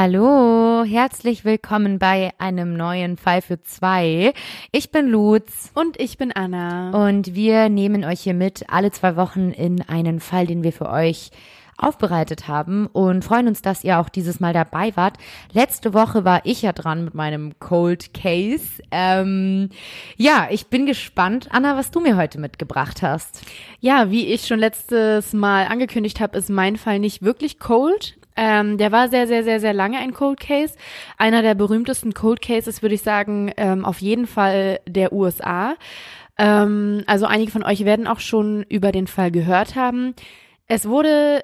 Hallo, herzlich willkommen bei einem neuen Fall für zwei. Ich bin Lutz. Und ich bin Anna. Und wir nehmen euch hier mit alle zwei Wochen in einen Fall, den wir für euch aufbereitet haben und freuen uns, dass ihr auch dieses Mal dabei wart. Letzte Woche war ich ja dran mit meinem Cold Case. Ähm, ja, ich bin gespannt, Anna, was du mir heute mitgebracht hast. Ja, wie ich schon letztes Mal angekündigt habe, ist mein Fall nicht wirklich cold. Ähm, der war sehr, sehr, sehr, sehr lange ein Cold Case. Einer der berühmtesten Cold Cases, würde ich sagen, ähm, auf jeden Fall der USA. Ähm, also einige von euch werden auch schon über den Fall gehört haben. Es wurde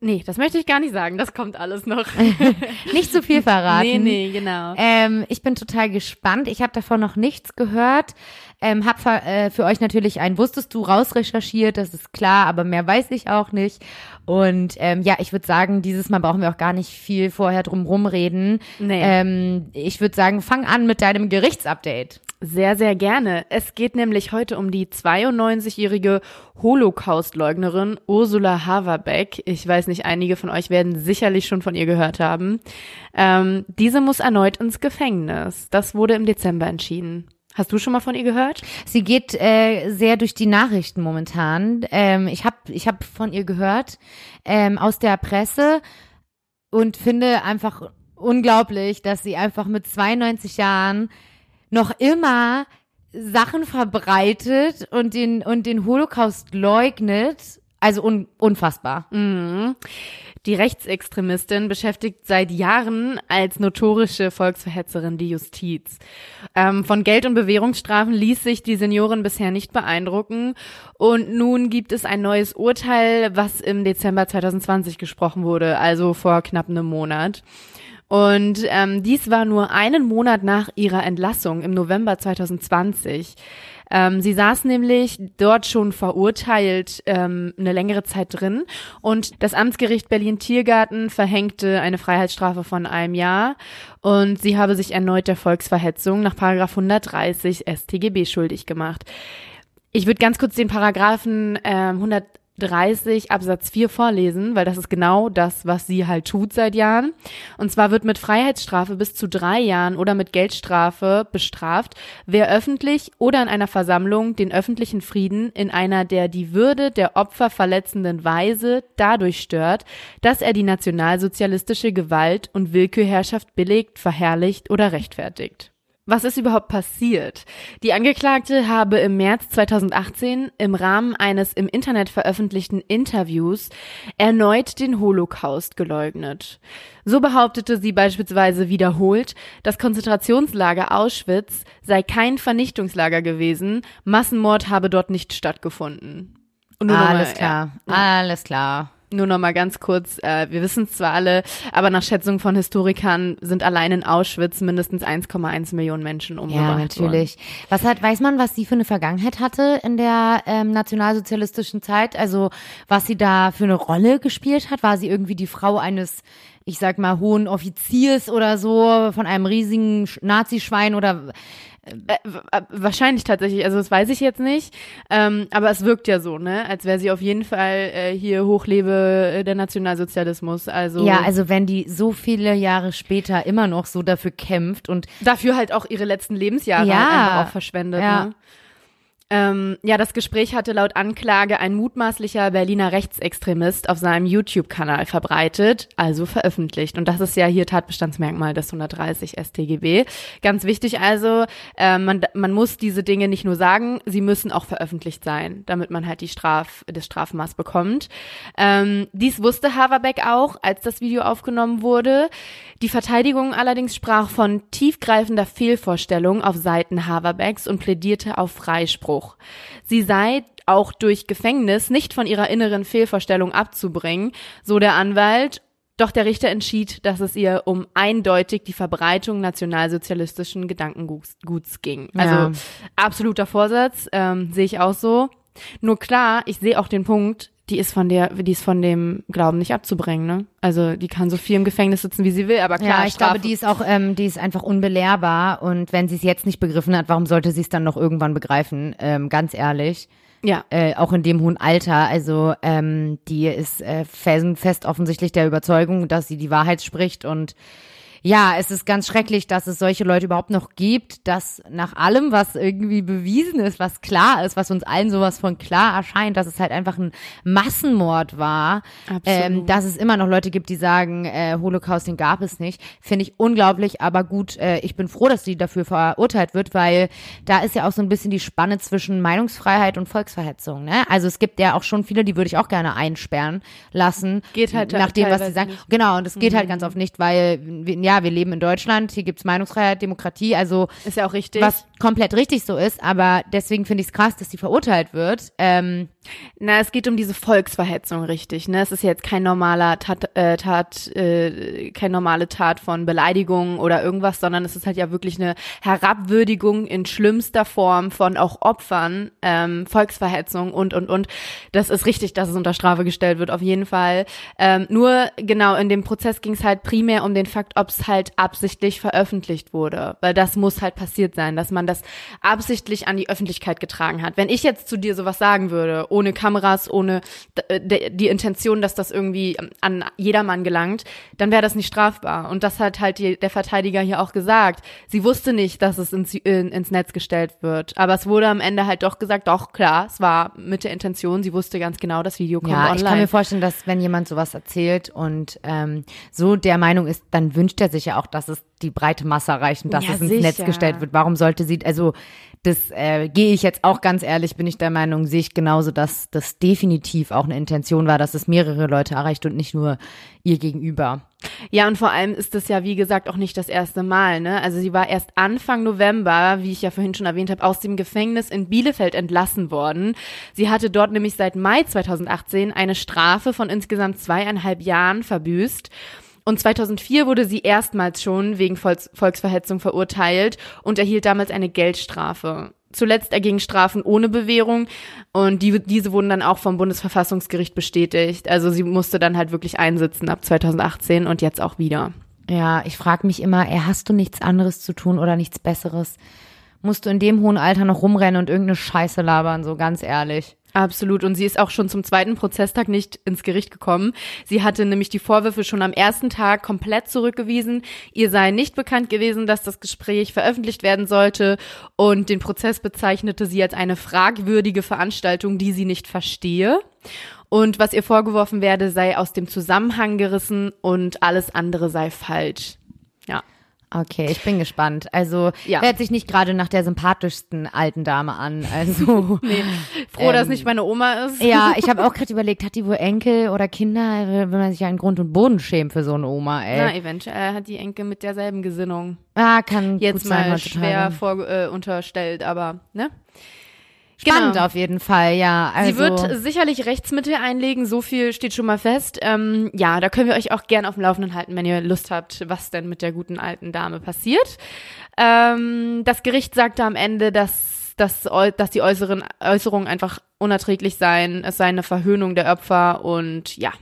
Nee, das möchte ich gar nicht sagen. Das kommt alles noch. nicht zu viel verraten. Nee, nee, genau. Ähm, ich bin total gespannt. Ich habe davon noch nichts gehört. Ähm, hab für, äh, für euch natürlich ein Wusstest du rausrecherchiert, das ist klar, aber mehr weiß ich auch nicht. Und ähm, ja, ich würde sagen, dieses Mal brauchen wir auch gar nicht viel vorher drum rumreden. Nee. Ähm, ich würde sagen, fang an mit deinem Gerichtsupdate. Sehr, sehr gerne. Es geht nämlich heute um die 92-jährige Holocaust-Leugnerin Ursula Haverbeck. Ich weiß nicht, einige von euch werden sicherlich schon von ihr gehört haben. Ähm, diese muss erneut ins Gefängnis. Das wurde im Dezember entschieden. Hast du schon mal von ihr gehört? Sie geht äh, sehr durch die Nachrichten momentan. Ähm, ich habe ich hab von ihr gehört ähm, aus der Presse und finde einfach unglaublich, dass sie einfach mit 92 Jahren noch immer Sachen verbreitet und den, und den Holocaust leugnet. Also un, unfassbar. Mhm. Die Rechtsextremistin beschäftigt seit Jahren als notorische Volksverhetzerin die Justiz. Ähm, von Geld- und Bewährungsstrafen ließ sich die Seniorin bisher nicht beeindrucken. Und nun gibt es ein neues Urteil, was im Dezember 2020 gesprochen wurde, also vor knapp einem Monat. Und ähm, dies war nur einen Monat nach ihrer Entlassung im November 2020. Ähm, sie saß nämlich dort schon verurteilt ähm, eine längere Zeit drin und das Amtsgericht Berlin-Tiergarten verhängte eine Freiheitsstrafe von einem Jahr und sie habe sich erneut der Volksverhetzung nach Paragraph 130 StGB schuldig gemacht. Ich würde ganz kurz den Paragraphen ähm, 100 30 Absatz 4 vorlesen, weil das ist genau das, was sie halt tut seit Jahren. Und zwar wird mit Freiheitsstrafe bis zu drei Jahren oder mit Geldstrafe bestraft, wer öffentlich oder in einer Versammlung den öffentlichen Frieden in einer der die Würde der Opfer verletzenden Weise dadurch stört, dass er die nationalsozialistische Gewalt und Willkürherrschaft billigt, verherrlicht oder rechtfertigt. Was ist überhaupt passiert? Die Angeklagte habe im März 2018 im Rahmen eines im Internet veröffentlichten Interviews erneut den Holocaust geleugnet. So behauptete sie beispielsweise wiederholt, das Konzentrationslager Auschwitz sei kein Vernichtungslager gewesen, Massenmord habe dort nicht stattgefunden. Alles mal, klar, ja. alles klar. Nur noch mal ganz kurz, äh, wir wissen es zwar alle, aber nach Schätzung von Historikern sind allein in Auschwitz mindestens 1,1 Millionen Menschen umgebracht Ja, natürlich. Worden. Was hat, weiß man, was sie für eine Vergangenheit hatte in der ähm, nationalsozialistischen Zeit? Also was sie da für eine Rolle gespielt hat? War sie irgendwie die Frau eines ich sag mal, hohen Offiziers oder so, von einem riesigen Nazischwein oder wahrscheinlich tatsächlich, also das weiß ich jetzt nicht, ähm, aber es wirkt ja so, ne, als wäre sie auf jeden Fall äh, hier hochlebe äh, der Nationalsozialismus. Also ja, also wenn die so viele Jahre später immer noch so dafür kämpft und dafür halt auch ihre letzten Lebensjahre ja, einfach auch verschwendet. Ja. Ne? Ähm, ja, das Gespräch hatte laut Anklage ein mutmaßlicher Berliner Rechtsextremist auf seinem YouTube-Kanal verbreitet, also veröffentlicht. Und das ist ja hier Tatbestandsmerkmal des 130 StGB. Ganz wichtig also, äh, man, man muss diese Dinge nicht nur sagen, sie müssen auch veröffentlicht sein, damit man halt die Straf, das Strafmaß bekommt. Ähm, dies wusste Haverbeck auch, als das Video aufgenommen wurde. Die Verteidigung allerdings sprach von tiefgreifender Fehlvorstellung auf Seiten Haverbecks und plädierte auf Freispruch. Sie sei auch durch Gefängnis nicht von ihrer inneren Fehlvorstellung abzubringen, so der Anwalt, doch der Richter entschied, dass es ihr um eindeutig die Verbreitung nationalsozialistischen Gedankenguts ging. Also ja. absoluter Vorsatz, ähm, sehe ich auch so. Nur klar, ich sehe auch den Punkt, die ist von der, die ist von dem Glauben nicht abzubringen, ne? Also die kann so viel im Gefängnis sitzen, wie sie will, aber klar. Ja, ich Strafe glaube, die ist auch, ähm, die ist einfach unbelehrbar und wenn sie es jetzt nicht begriffen hat, warum sollte sie es dann noch irgendwann begreifen? Ähm, ganz ehrlich. Ja. Äh, auch in dem hohen Alter. Also ähm, die ist äh, felsenfest offensichtlich der Überzeugung, dass sie die Wahrheit spricht und ja, es ist ganz schrecklich, dass es solche Leute überhaupt noch gibt, dass nach allem, was irgendwie bewiesen ist, was klar ist, was uns allen sowas von klar erscheint, dass es halt einfach ein Massenmord war, ähm, dass es immer noch Leute gibt, die sagen, äh, Holocaust, den gab es nicht, finde ich unglaublich, aber gut, äh, ich bin froh, dass sie dafür verurteilt wird, weil da ist ja auch so ein bisschen die Spanne zwischen Meinungsfreiheit und Volksverhetzung. Ne? Also es gibt ja auch schon viele, die würde ich auch gerne einsperren lassen. Geht halt nach dem, was sie sagen. nicht. Genau, und es geht halt Mhm. ganz oft nicht, weil, wir- ja, wir leben in Deutschland, hier gibt's Meinungsfreiheit, Demokratie, also Ist ja auch richtig. was komplett richtig so ist, aber deswegen finde ich es krass, dass die verurteilt wird. Ähm, Na, es geht um diese Volksverhetzung, richtig. Ne, es ist jetzt kein normaler Tat, äh, Tat äh, keine normale Tat von Beleidigung oder irgendwas, sondern es ist halt ja wirklich eine Herabwürdigung in schlimmster Form von auch Opfern, ähm, Volksverhetzung und und und. Das ist richtig, dass es unter Strafe gestellt wird, auf jeden Fall. Ähm, nur genau in dem Prozess ging es halt primär um den Fakt, ob halt absichtlich veröffentlicht wurde, weil das muss halt passiert sein, dass man das absichtlich an die Öffentlichkeit getragen hat. Wenn ich jetzt zu dir sowas sagen würde, ohne Kameras, ohne d- die Intention, dass das irgendwie an jedermann gelangt, dann wäre das nicht strafbar. Und das hat halt die, der Verteidiger hier auch gesagt. Sie wusste nicht, dass es ins, in, ins Netz gestellt wird. Aber es wurde am Ende halt doch gesagt, doch klar, es war mit der Intention. Sie wusste ganz genau, das Video kommt ja, online. ich kann mir vorstellen, dass wenn jemand sowas erzählt und ähm, so der Meinung ist, dann wünscht er sich ja auch, dass es die breite Masse erreicht und dass Ja, es ins sicher. Netz gestellt wird. Warum sollte sie, also das äh, gehe ich jetzt auch ganz ehrlich, bin ich der Meinung, sehe ich genauso, dass das definitiv auch eine Intention war, dass es mehrere Leute erreicht und nicht nur ihr gegenüber. Ja, und vor allem ist das ja, wie gesagt, auch nicht das erste Mal. Ne? Also sie war erst Anfang November, wie ich ja vorhin schon erwähnt habe, aus dem Gefängnis in Bielefeld entlassen worden. Sie hatte dort nämlich seit Mai 2018 eine Strafe von insgesamt zweieinhalb Jahren verbüßt. Und 2004 wurde sie erstmals schon wegen Volks Volksverhetzung verurteilt und erhielt damals eine Geldstrafe. Zuletzt ergingen Strafen ohne Bewährung und die, diese wurden dann auch vom Bundesverfassungsgericht bestätigt. Also sie musste dann halt wirklich einsitzen ab 2018 und jetzt auch wieder. Ja, ich frage mich immer, ey, hast du nichts anderes zu tun oder nichts Besseres? Musst du in dem hohen Alter noch rumrennen und irgendeine Scheiße labern, so ganz ehrlich. Absolut. Und sie ist auch schon zum zweiten Prozesstag nicht ins Gericht gekommen. Sie hatte nämlich die Vorwürfe schon am ersten Tag komplett zurückgewiesen. Ihr sei nicht bekannt gewesen, dass das Gespräch veröffentlicht werden sollte. Und den Prozess bezeichnete sie als eine fragwürdige Veranstaltung, die sie nicht verstehe. Und was ihr vorgeworfen werde, sei aus dem Zusammenhang gerissen und alles andere sei falsch. Ja. Okay, ich bin gespannt. Also Ja. hört sich nicht gerade nach der sympathischsten alten Dame an. Also Froh, dass Ähm, nicht meine Oma ist. ja, ich habe auch gerade überlegt, hat die wohl Enkel oder Kinder? Will man sich ja in Grund und Boden schämen für so eine Oma, ey. Na, eventuell hat die Enkel mit derselben Gesinnung. ah, kann gut Jetzt sein, mal schwer vor, äh, unterstellt, aber ne? Spannend Genau. auf jeden Fall, ja. Also, Sie wird sicherlich Rechtsmittel einlegen, so viel steht schon mal fest. Ähm, ja, da können wir euch auch gerne auf dem Laufenden halten, wenn ihr Lust habt, was denn mit der guten alten Dame passiert. Ähm, das Gericht sagte am Ende, dass, dass, dass die äußeren Äußerungen einfach unerträglich seien. Es sei eine Verhöhnung der Opfer und ja,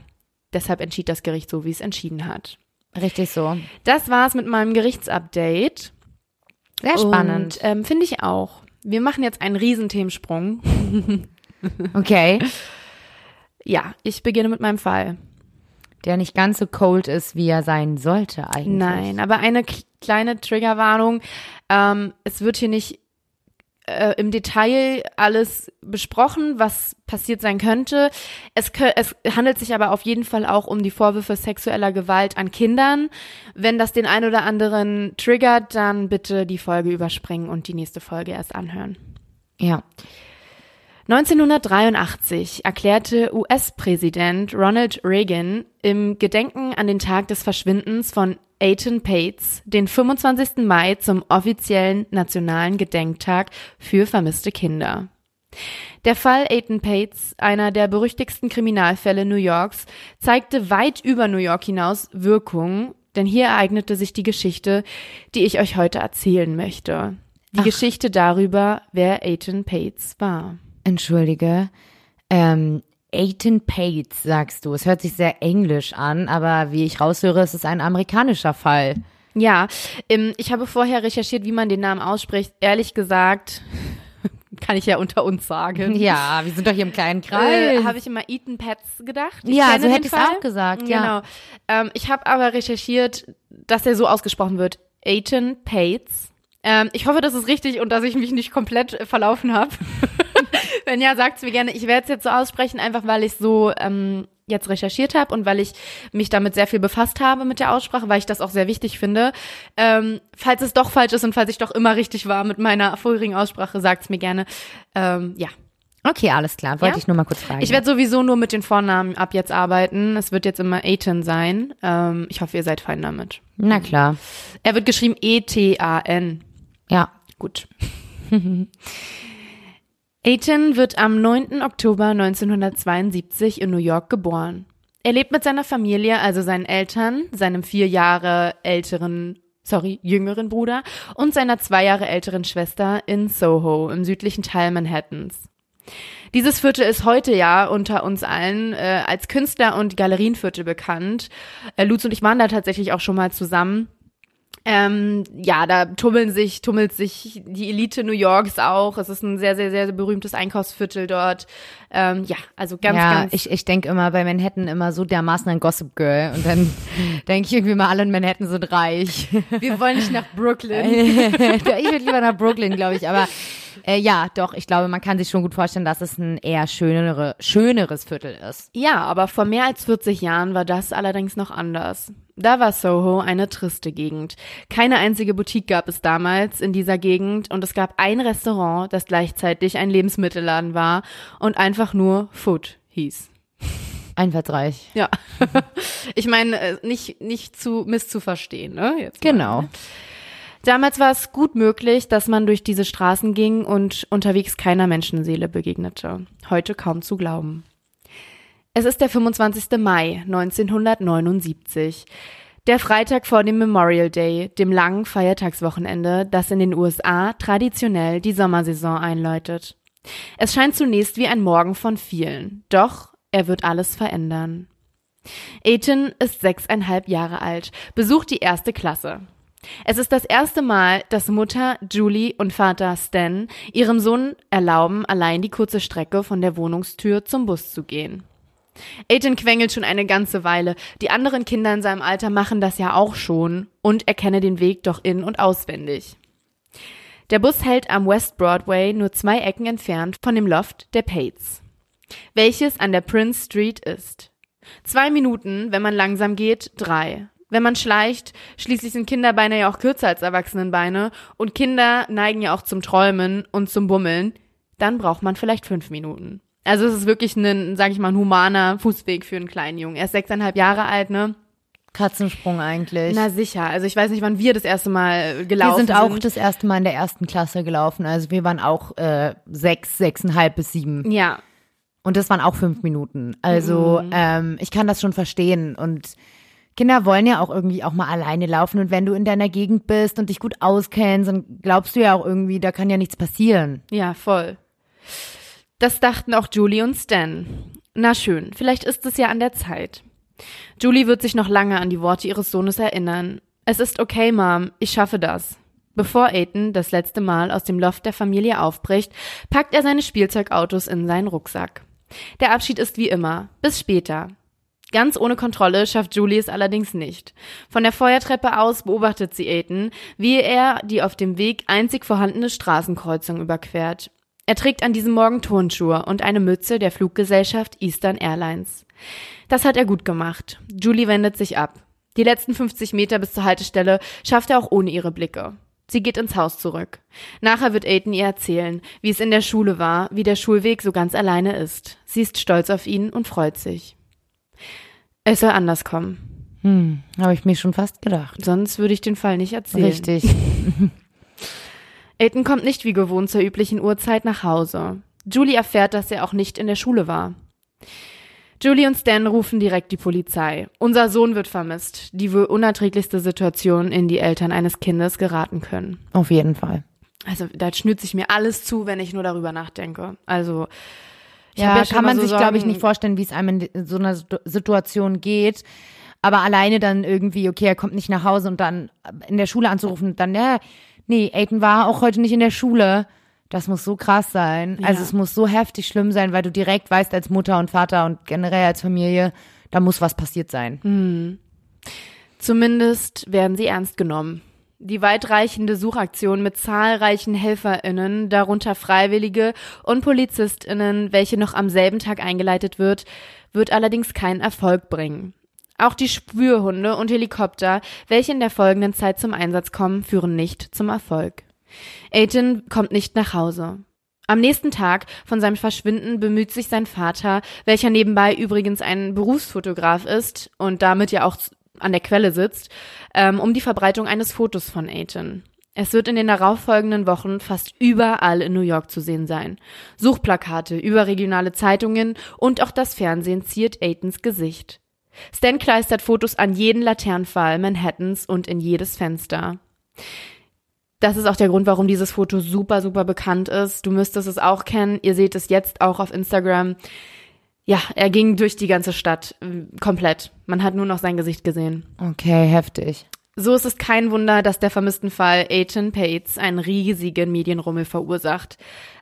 deshalb entschied das Gericht so, wie es entschieden hat. richtig so. Das war's mit meinem Gerichtsupdate. Sehr spannend. Und, ähm, Finde ich auch. Wir machen jetzt einen Riesenthemensprung. Okay. Ja, ich beginne mit meinem Fall. Der nicht ganz so cold ist, wie er sein sollte eigentlich. Nein, aber eine kleine Triggerwarnung. Ähm, es wird hier nicht äh, im Detail alles besprochen, was passiert sein könnte. Es, es handelt sich aber auf jeden Fall auch um die Vorwürfe sexueller Gewalt an Kindern. Wenn das den ein oder anderen triggert, dann bitte die Folge überspringen und die nächste Folge erst anhören. Ja. 1983 erklärte US-Präsident Ronald Reagan im Gedenken an den Tag des Verschwindens von Aiton Pates den 25. Mai zum offiziellen nationalen Gedenktag für vermisste Kinder. Der Fall Aiton Pates, einer der berüchtigsten Kriminalfälle New Yorks, zeigte weit über New York hinaus Wirkung, denn hier ereignete sich die Geschichte, die ich euch heute erzählen möchte. Die Ach. Geschichte darüber, wer Aiton Pates war. Entschuldige. Ähm, Aiton Pates, sagst du. Es hört sich sehr englisch an, aber wie ich raushöre, ist es ein amerikanischer Fall. Ja, ähm, ich habe vorher recherchiert, wie man den Namen ausspricht. Ehrlich gesagt, Kann ich ja unter uns sagen. Ja, wir sind doch hier im kleinen Kreis. Äh, habe ich immer Eaton Pets gedacht. Ich ja, so hätte ich es auch gesagt, ja. Genau. Ähm, ich habe aber recherchiert, dass er so ausgesprochen wird. Aiton Pates. Ähm, ich hoffe, das ist richtig und dass ich mich nicht komplett verlaufen habe. Wenn ja, sagt's mir gerne. Ich werde es jetzt so aussprechen, einfach weil ich so ähm, jetzt recherchiert habe und weil ich mich damit sehr viel befasst habe mit der Aussprache, weil ich das auch sehr wichtig finde. Ähm, falls es doch falsch ist und falls ich doch immer richtig war mit meiner vorherigen Aussprache, sagt's mir gerne. Ähm, ja. Okay, alles klar. Wollte Ja? ich nur mal kurz fragen. Ich werde sowieso nur mit den Vornamen ab jetzt arbeiten. Es wird jetzt immer Aiton sein. Ähm, ich hoffe, ihr seid fein damit. Na klar. Er wird geschrieben E-T-A-N. Ja. Gut. Aiton wird am 9. Oktober 1972 in New York geboren. Er lebt mit seiner Familie, also seinen Eltern, seinem vier Jahre älteren, sorry, jüngeren Bruder und seiner zwei Jahre älteren Schwester in Soho im südlichen Teil Manhattans. Dieses Viertel ist heute ja unter uns allen äh, als Künstler- und Galerienviertel bekannt. Äh, Lutz und ich waren da tatsächlich auch schon mal zusammen. Ähm, ja, da tummeln sich, tummelt sich die Elite New Yorks auch. Es ist ein sehr, sehr, sehr berühmtes Einkaufsviertel dort. Ähm, ja, also ganz, ja, ganz. ich, ich denke immer bei Manhattan immer so dermaßen ein Gossip Girl und dann denke ich irgendwie mal, alle in Manhattan sind reich. wir wollen nicht nach Brooklyn. ich würde lieber nach Brooklyn, glaube ich, aber äh, ja, doch, ich glaube, man kann sich schon gut vorstellen, dass es ein eher schönere, schöneres Viertel ist. Ja, aber vor mehr als 40 Jahren war das allerdings noch anders. Da war Soho eine triste Gegend. Keine einzige Boutique gab es damals in dieser Gegend und es gab ein Restaurant, das gleichzeitig ein Lebensmittelladen war und einfach nur Food hieß. Einfallsreich. Ja. ich meine, äh, nicht, nicht zu misszuverstehen, ne? Jetzt mal. Genau. Damals war es gut möglich, dass man durch diese Straßen ging und unterwegs keiner Menschenseele begegnete. Heute kaum zu glauben. Es ist der 25. Mai 1979. Der Freitag vor dem Memorial Day, dem langen Feiertagswochenende, das in den USA traditionell die Sommersaison einläutet. Es scheint zunächst wie ein Morgen von vielen, doch er wird alles verändern. Aiton ist sechseinhalb Jahre alt, besucht die erste Klasse. Es ist das erste Mal, dass Mutter Julie und Vater Stan ihrem Sohn erlauben, allein die kurze Strecke von der Wohnungstür zum Bus zu gehen. Aiton quengelt schon eine ganze Weile. Die anderen Kinder in seinem Alter machen das ja auch schon und er kenne den Weg doch in- und auswendig. Der Bus hält am West Broadway nur zwei Ecken entfernt von dem Loft der Pates, welches an der Prince Street ist. Zwei Minuten, wenn man langsam geht, drei. Wenn man schleicht, schließlich sind Kinderbeine ja auch kürzer als Erwachsenenbeine und Kinder neigen ja auch zum Träumen und zum Bummeln, dann braucht man vielleicht fünf Minuten. Also es ist wirklich ein, sag ich mal, ein humaner Fußweg für einen kleinen Jungen. Er ist sechseinhalb Jahre alt, ne? Katzensprung eigentlich. Na sicher. Also ich weiß nicht, wann wir das erste Mal gelaufen wir sind auch sind. das erste Mal in der ersten Klasse gelaufen. Also wir waren auch äh, sechs, sechseinhalb bis sieben. Ja. Und das waren auch fünf Minuten. Also Mhm. ähm, ich kann das schon verstehen. Und Kinder wollen ja auch irgendwie auch mal alleine laufen. Und wenn du in deiner Gegend bist und dich gut auskennst, dann glaubst du ja auch irgendwie, da kann ja nichts passieren. Ja, voll. Das dachten auch Julie und Stan. Na schön, vielleicht ist es ja an der Zeit. Julie wird sich noch lange an die Worte ihres Sohnes erinnern. Es ist okay, Mom, ich schaffe das. Bevor Aiton das letzte Mal aus dem Loft der Familie aufbricht, packt er seine Spielzeugautos in seinen Rucksack. Der Abschied ist wie immer. Bis später. Ganz ohne Kontrolle schafft Julie es allerdings nicht. Von der Feuertreppe aus beobachtet sie Aiton, wie er die auf dem Weg einzig vorhandene Straßenkreuzung überquert. Er trägt an diesem Morgen Turnschuhe und eine Mütze der Fluggesellschaft Eastern Airlines. Das hat er gut gemacht. Julie wendet sich ab. Die letzten 50 Meter bis zur Haltestelle schafft er auch ohne ihre Blicke. Sie geht ins Haus zurück. Nachher wird Aiton ihr erzählen, wie es in der Schule war, wie der Schulweg so ganz alleine ist. Sie ist stolz auf ihn und freut sich. Es soll anders kommen. Hm, habe ich mir schon fast gedacht. Sonst würde ich den Fall nicht erzählen. Richtig. Aiton kommt nicht wie gewohnt zur üblichen Uhrzeit nach Hause. Julie erfährt, dass er auch nicht in der Schule war. Julie und Stan rufen direkt die Polizei. Unser Sohn wird vermisst. Die wohl unerträglichste Situation, in die Eltern eines Kindes geraten können. Auf jeden Fall. Also da schnürt sich mir alles zu, wenn ich nur darüber nachdenke. Also Ja, schon kann man so sich, glaube ich, nicht vorstellen, wie es einem in so einer Situ- Situation geht. Aber alleine dann irgendwie, okay, er kommt nicht nach Hause und dann in der Schule anzurufen dann, ja, nee, Aiden war auch heute nicht in der Schule. Das muss so krass sein. Also Ja. es muss so heftig schlimm sein, weil du direkt weißt als Mutter und Vater und generell als Familie, da muss was passiert sein. Zumindest werden sie ernst genommen. Die weitreichende Suchaktion mit zahlreichen HelferInnen, darunter Freiwillige und PolizistInnen, welche noch am selben Tag eingeleitet wird, wird allerdings keinen Erfolg bringen. Auch die Spürhunde und Helikopter, welche in der folgenden Zeit zum Einsatz kommen, führen nicht zum Erfolg. Aiton kommt nicht nach Hause. Am nächsten Tag von seinem Verschwinden bemüht sich sein Vater, welcher nebenbei übrigens ein Berufsfotograf ist und damit ja auch an der Quelle sitzt, ähm, um die Verbreitung eines Fotos von Aiton. Es wird in den darauffolgenden Wochen fast überall in New York zu sehen sein. Suchplakate, überregionale Zeitungen und auch das Fernsehen ziert Aitons Gesicht. Stan kleistert Fotos an jeden Laternenpfahl Manhattans und in jedes Fenster. Das ist auch der Grund, warum dieses Foto super, super bekannt ist. Du müsstest es auch kennen. Ihr seht es jetzt auch auf Instagram. Ja, er ging durch die ganze Stadt äh, komplett. Man hat nur noch sein Gesicht gesehen. Okay, heftig. So ist es kein Wunder, dass der vermissten Fall Aiton Pates einen riesigen Medienrummel verursacht.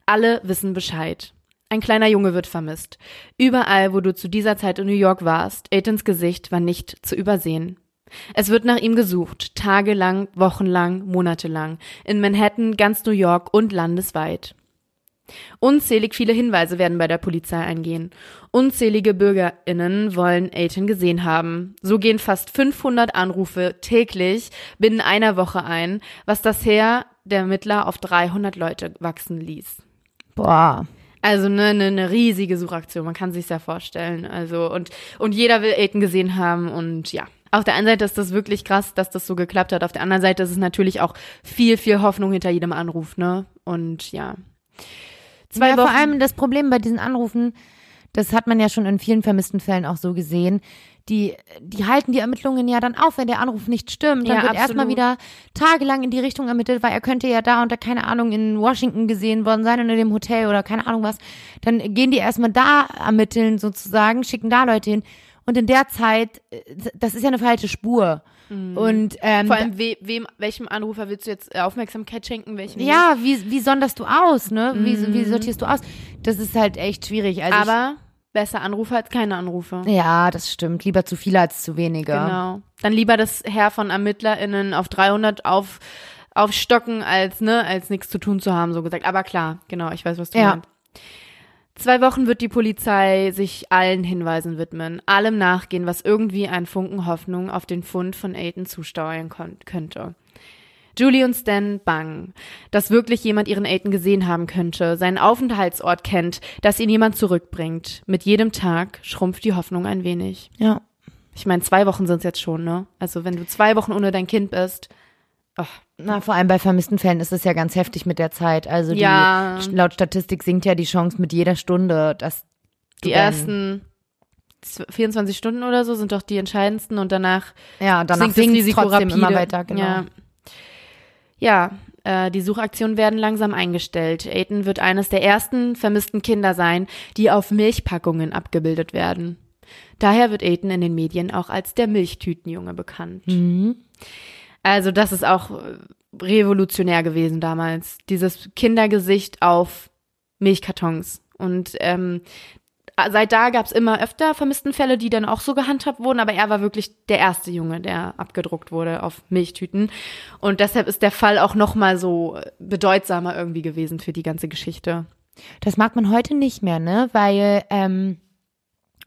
Alle wissen Bescheid. Ein kleiner Junge wird vermisst. Überall, wo du zu dieser Zeit in New York warst, Aitons Gesicht war nicht zu übersehen. Es wird nach ihm gesucht, tagelang, wochenlang, monatelang, in Manhattan, ganz New York und landesweit. Unzählig viele Hinweise werden bei der Polizei eingehen. Unzählige BürgerInnen wollen Aiton gesehen haben. So gehen fast 500 Anrufe täglich binnen einer Woche ein, was das Heer der Ermittler auf 300 Leute wachsen ließ. Boah. Also ne, ne, ne riesige Suchaktion, man kann sich's ja vorstellen. Also und und jeder will Aiden gesehen haben und ja. Auf der einen Seite ist das wirklich krass, dass das so geklappt hat. Auf der anderen Seite ist es natürlich auch viel, viel Hoffnung hinter jedem Anruf, ne? Und ja. Zwei ja, Wochen. vor allem das Problem bei diesen Anrufen, das hat man ja schon in vielen vermissten Fällen auch so gesehen. Die, die halten die Ermittlungen ja dann auf, wenn der Anruf nicht stimmt. Dann Ja, wird erstmal wieder tagelang in die Richtung ermittelt, weil er könnte ja da und da, keine Ahnung, in Washington gesehen worden sein, in dem Hotel oder keine Ahnung was. Dann gehen die erstmal da ermitteln sozusagen, schicken da Leute hin. Und in der Zeit, äh, das ist ja eine falsche Spur. Und ähm, Mhm. Vor allem, we, wem, welchem Anrufer willst du jetzt äh, Aufmerksamkeit schenken? Welchen ja, wie, wie sonderst du aus, ne? Wie, wie sortierst du aus? Das ist halt echt schwierig. Also ich, Aber besser Anrufer als keine Anrufer. Ja, das stimmt. Lieber zu viele als zu wenige. Genau. Dann lieber das Heer von ErmittlerInnen auf 300 auf, aufstocken, als, ne, als nichts zu tun zu haben, so gesagt. Aber klar, genau, ich weiß, was du Ja. meinst. Zwei Wochen wird die Polizei sich allen Hinweisen widmen, allem nachgehen, was irgendwie einen Funken Hoffnung auf den Fund von Aiden zusteuern könnte. Julie und Stan bangen, dass wirklich jemand ihren Aiden gesehen haben könnte, seinen Aufenthaltsort kennt, dass ihn jemand zurückbringt. Mit jedem Tag schrumpft die Hoffnung ein wenig. Ja. Ich meine, zwei Wochen sind es jetzt schon, ne? Also wenn du zwei Wochen ohne dein Kind bist. Oh, Na, vor allem bei vermissten Fällen ist es ja ganz heftig mit der Zeit. Also die, Ja. laut Statistik sinkt ja die Chance mit jeder Stunde, dass die ersten z- 24 Stunden oder so sind doch die entscheidendsten und danach ja, danach sinkt es trotzdem rapide. immer weiter. Genau. Ja, ja äh, die Suchaktionen werden langsam eingestellt. Aiden wird eines der ersten vermissten Kinder sein, die auf Milchpackungen abgebildet werden. Daher wird Aiden in den Medien auch als der Milchtütenjunge bekannt. Mhm. Also das ist auch äh, revolutionär gewesen damals. Dieses Kindergesicht auf Milchkartons. Und ähm, seit da gab's immer öfter vermissten Fälle, die dann auch so gehandhabt wurden, aber er war wirklich der erste Junge, der abgedruckt wurde auf Milchtüten. Und deshalb ist der Fall auch noch mal so bedeutsamer irgendwie gewesen für die ganze Geschichte. Das mag man heute nicht mehr, ne? Weil, ähm,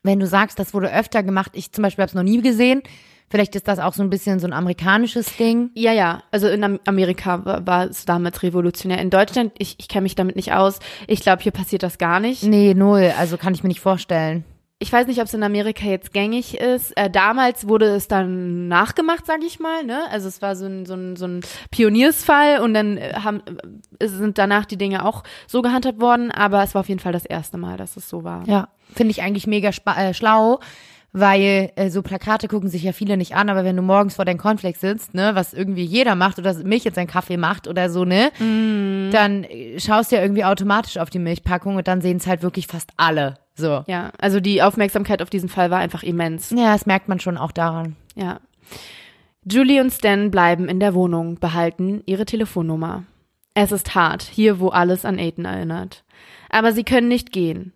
wenn du sagst, das wurde öfter gemacht, ich zum Beispiel habe es noch nie gesehen. Vielleicht ist das auch so ein bisschen so ein amerikanisches Ding. Ja, ja, also in Am- Amerika war, war es damals revolutionär. In Deutschland, ich, ich kenne mich damit nicht aus. Ich glaube, hier passiert das gar nicht. Nee, null. Also kann ich mir nicht vorstellen. Ich weiß nicht, ob es in Amerika jetzt gängig ist. Äh, damals wurde es dann nachgemacht, sage ich mal. Ne? Also es war so ein, so ein, so ein Pioniersfall und dann äh, haben, äh, sind danach die Dinge auch so gehandhabt worden. Aber es war auf jeden Fall das erste Mal, dass es so war. Ja, finde ich eigentlich mega äh, schlau, weil äh, so Plakate gucken sich ja viele nicht an, aber wenn du morgens vor deinem Cornflakes sitzt, ne, was irgendwie jeder macht oder Milch jetzt seinen Kaffee macht oder so, ne, dann äh, schaust du ja irgendwie automatisch auf die Milchpackung und dann sehen es halt wirklich fast alle. So. Ja, also die Aufmerksamkeit auf diesen Fall war einfach immens. Ja, das merkt man schon auch daran. Ja. Julie und Stan bleiben in der Wohnung, behalten ihre Telefonnummer. Es ist hart, hier wo alles an Aiden erinnert. Aber sie können nicht gehen.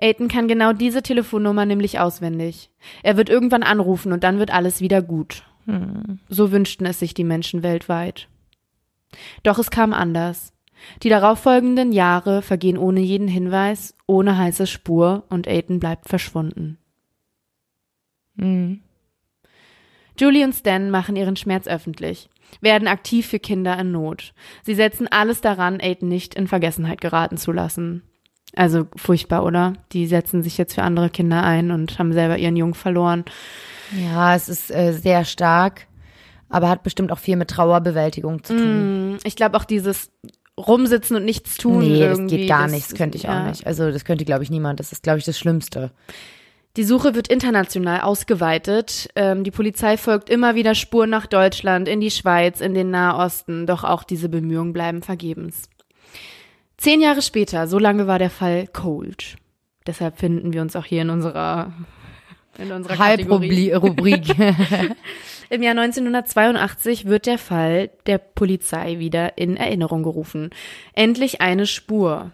Aiden kann genau diese Telefonnummer nämlich auswendig. Er wird irgendwann anrufen und dann wird alles wieder gut. Hm. So wünschten es sich die Menschen weltweit. Doch es kam anders. Die darauffolgenden Jahre vergehen ohne jeden Hinweis, ohne heiße Spur und Aiden bleibt verschwunden. Mhm. Julie und Stan machen ihren Schmerz öffentlich, werden aktiv für Kinder in Not. Sie setzen alles daran, Aiden nicht in Vergessenheit geraten zu lassen. Also furchtbar, oder? Die setzen sich jetzt für andere Kinder ein und haben selber ihren Jungen verloren. Ja, es ist äh, sehr stark, aber hat bestimmt auch viel mit Trauerbewältigung zu tun. Mm, ich glaube auch dieses Rumsitzen und nichts tun. nee, das geht gar. Das könnte ich ja. auch nicht. Also das könnte, glaube ich, niemand. Das ist, glaube ich, das Schlimmste. Die Suche wird international ausgeweitet. Ähm, die Polizei folgt immer wieder Spuren nach Deutschland, in die Schweiz, in den Nahosten. Doch auch diese Bemühungen bleiben vergebens. Zehn Jahre später, so lange war der Fall cold. Deshalb finden wir uns auch hier in unserer in unserer. Halbrubrik. Im Jahr 1982 wird der Fall der Polizei wieder in Erinnerung gerufen. Endlich eine Spur.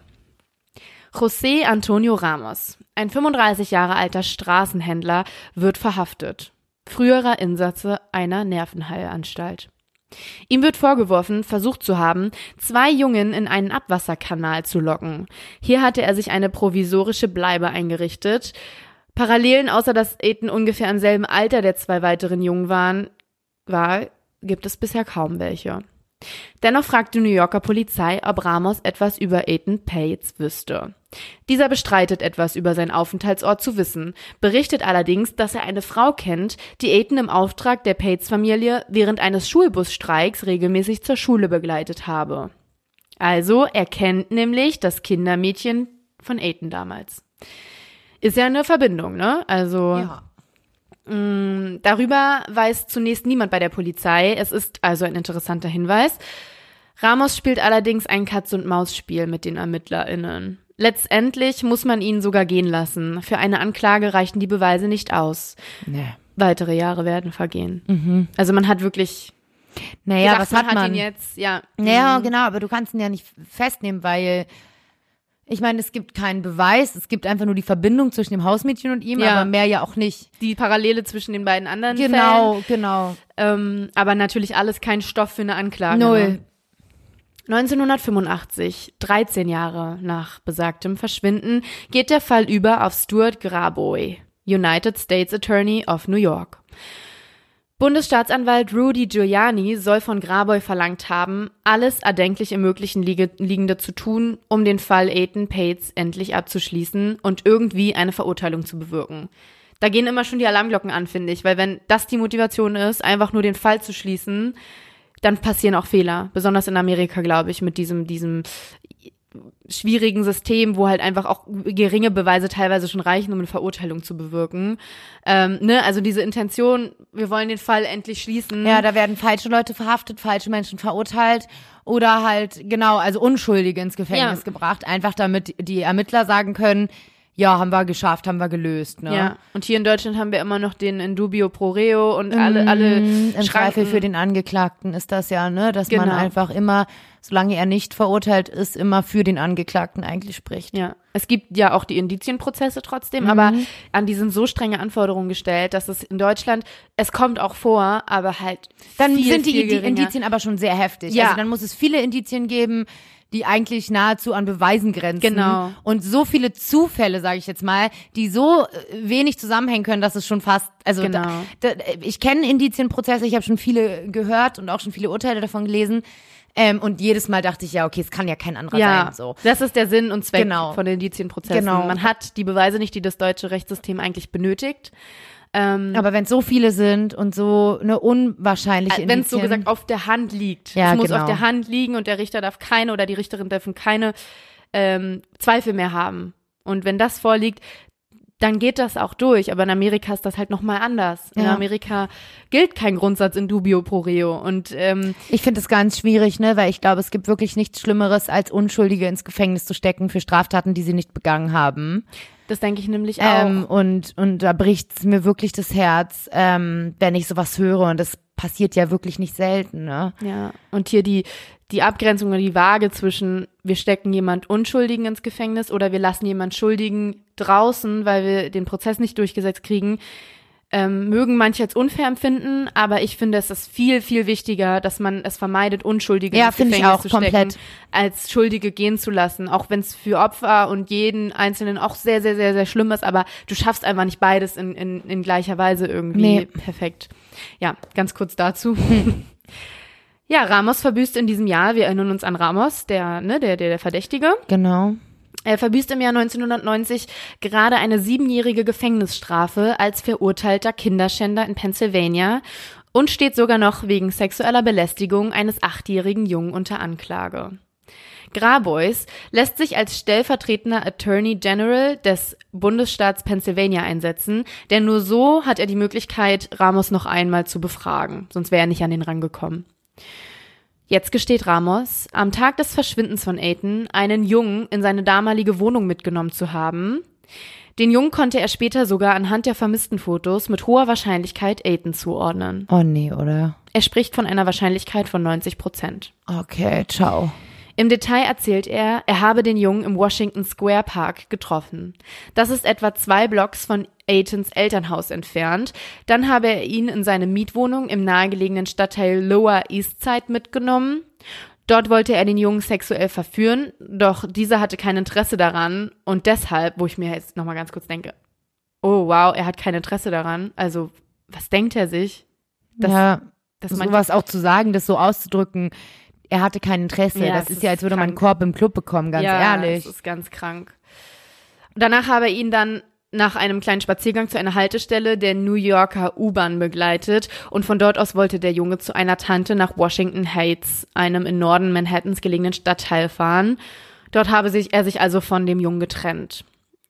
José Antonio Ramos, ein 35 Jahre alter Straßenhändler, wird verhaftet. Früherer Insatze einer Nervenheilanstalt. Ihm wird vorgeworfen, versucht zu haben, zwei Jungen in einen Abwasserkanal zu locken. Hier hatte er sich eine provisorische Bleibe eingerichtet. Parallelen, außer dass Ethan ungefähr im selben Alter der zwei weiteren Jungen waren, war, gibt es bisher kaum welche. Dennoch fragt die New Yorker Polizei, ob Ramos etwas über Ethan Pates wüsste. Dieser bestreitet etwas über seinen Aufenthaltsort zu wissen, berichtet allerdings, dass er eine Frau kennt, die Ethan im Auftrag der Pates-Familie während eines Schulbusstreiks regelmäßig zur Schule begleitet habe. Also, er kennt nämlich das Kindermädchen von Ethan damals. Ist ja eine Verbindung, ne? Also, ja. Mm, Darüber weiß zunächst niemand bei der Polizei. Es ist also ein interessanter Hinweis. Ramos spielt allerdings ein Katz-und-Maus-Spiel mit den ErmittlerInnen. Letztendlich muss man ihn sogar gehen lassen. Für eine Anklage reichen die Beweise nicht aus. Nee. Weitere Jahre werden vergehen. Mhm. Also man hat wirklich Naja, gesagt, was hat man? ihn jetzt, ja. Ja, Mhm. genau, aber du kannst ihn ja nicht festnehmen, weil ich meine, es gibt keinen Beweis, es gibt einfach nur die Verbindung zwischen dem Hausmädchen und ihm, Ja. aber mehr ja auch nicht. Die Parallele zwischen den beiden anderen Genau, genau. Fällen. Ähm, aber natürlich alles kein Stoff für eine Anklage. Null. Ne? 1985, 13 Jahre nach besagtem Verschwinden, geht der Fall über auf Stuart Graboy, United States Attorney of New York. Bundesstaatsanwalt Rudy Giuliani soll von Graboy verlangt haben, alles erdenklich im Möglichen liege, Liegende zu tun, um den Fall Ethan Pates endlich abzuschließen und irgendwie eine Verurteilung zu bewirken. Da gehen immer schon die Alarmglocken an, finde ich, weil wenn das die Motivation ist, einfach nur den Fall zu schließen, dann passieren auch Fehler. Besonders in Amerika, glaube ich, mit diesem, diesem schwierigen System, wo halt einfach auch geringe Beweise teilweise schon reichen, um eine Verurteilung zu bewirken. Ähm, ne? Also diese Intention, wir wollen den Fall endlich schließen. Ja, da werden falsche Leute verhaftet, falsche Menschen verurteilt oder halt, genau, also Unschuldige ins Gefängnis Ja. gebracht, einfach damit die Ermittler sagen können, ja, haben wir geschafft, haben wir gelöst, ne? Ja, und hier in Deutschland haben wir immer noch den in dubio pro reo und alle, alle Mhm, Im Zweifel Schranken. für den Angeklagten ist das ja, ne, dass man Genau. einfach immer, solange er nicht verurteilt ist, immer für den Angeklagten eigentlich spricht. Ja, es gibt ja auch die Indizienprozesse trotzdem, Mhm. aber an die sind so strenge Anforderungen gestellt, dass es in Deutschland, es kommt auch vor, aber halt Dann viel, sind die geringer. Indizien aber schon sehr heftig. Ja. Also dann muss es viele Indizien geben, die eigentlich nahezu an Beweisen grenzen. Genau. Und so viele Zufälle, sage ich jetzt mal, die so äh, wenig zusammenhängen können, dass es schon fast, also Genau. da, da, ich kenne Indizienprozesse, ich habe schon viele gehört und auch schon viele Urteile davon gelesen. Ähm, und jedes Mal dachte ich, ja, okay, es kann ja kein anderer Ja, sein. So. das ist der Sinn und Zweck Genau. von den Indizienprozessen. Genau. Man hat die Beweise nicht, die das deutsche Rechtssystem eigentlich benötigt. Ähm, Aber wenn so viele sind und so eine unwahrscheinliche wenn es so gesagt auf der Hand liegt. Ja, es muss genau. auf der Hand liegen und der Richter darf keine oder die Richterin dürfen keine ähm, Zweifel mehr haben. Und wenn das vorliegt, dann geht das auch durch. Aber in Amerika ist das halt nochmal anders. In Ja. Amerika gilt kein Grundsatz in dubio pro reo. Und ähm, Ich finde es ganz schwierig, ne, weil ich glaube, es gibt wirklich nichts Schlimmeres, als Unschuldige ins Gefängnis zu stecken für Straftaten, die sie nicht begangen haben. Das denke ich nämlich auch. Ähm, und, und da bricht's mir wirklich das Herz, ähm, wenn ich sowas höre. Und das passiert ja wirklich nicht selten, ne? Ja, und hier die, die Abgrenzung oder die Waage zwischen, wir stecken jemand Unschuldigen ins Gefängnis oder wir lassen jemand Schuldigen draußen, weil wir den Prozess nicht durchgesetzt kriegen, ähm, mögen manche als unfair empfinden, aber ich finde, es ist viel, viel wichtiger, dass man es vermeidet, Unschuldige Ja, ins finde ich Gefängnis auch zu stecken, komplett. als Schuldige gehen zu lassen, auch wenn es für Opfer und jeden Einzelnen auch sehr, sehr, sehr, sehr schlimm ist, aber du schaffst einfach nicht beides in, in, in gleicher Weise irgendwie Nee. perfekt. Ja, ganz kurz dazu. Ja, Ramos verbüßt in diesem Jahr, wir erinnern uns an Ramos, der, ne, der, der, der Verdächtige. Genau. Er verbüßt im Jahr 1990 gerade eine siebenjährige Gefängnisstrafe als verurteilter Kinderschänder in Pennsylvania und steht sogar noch wegen sexueller Belästigung eines achtjährigen Jungen unter Anklage. Grabois lässt sich als stellvertretender Attorney General des Bundesstaats Pennsylvania einsetzen, denn nur so hat er die Möglichkeit, Ramos noch einmal zu befragen, sonst wäre er nicht an den Rang gekommen. Jetzt gesteht Ramos, am Tag des Verschwindens von Aiton einen Jungen in seine damalige Wohnung mitgenommen zu haben. Den Jungen konnte er später sogar anhand der vermissten Fotos mit hoher Wahrscheinlichkeit Aiton zuordnen. Oh nee, oder? Er spricht von einer Wahrscheinlichkeit von 90 Prozent. Okay, ciao. Im Detail erzählt er, er habe den Jungen im Washington Square Park getroffen. Das ist etwa zwei Blocks von Aitons Elternhaus entfernt. Dann habe er ihn in seine Mietwohnung im nahegelegenen Stadtteil Lower East Side mitgenommen. Dort wollte er den Jungen sexuell verführen, doch dieser hatte kein Interesse daran und deshalb, wo ich mir jetzt nochmal ganz kurz denke, oh wow, er hat kein Interesse daran. Also, was denkt er sich? Dass, ja, dass man sowas auch zu sagen, das so auszudrücken, er hatte kein Interesse. Ja, das das ist ja, als würde man einen krank. Korb im Club bekommen, ganz ja, ehrlich. Das ist ganz krank. Danach habe er ihn dann nach einem kleinen Spaziergang zu einer Haltestelle der New Yorker U-Bahn begleitet und von dort aus wollte der Junge zu einer Tante nach Washington Heights, einem im Norden Manhattans gelegenen Stadtteil fahren. Dort habe sich, er sich also von dem Jungen getrennt.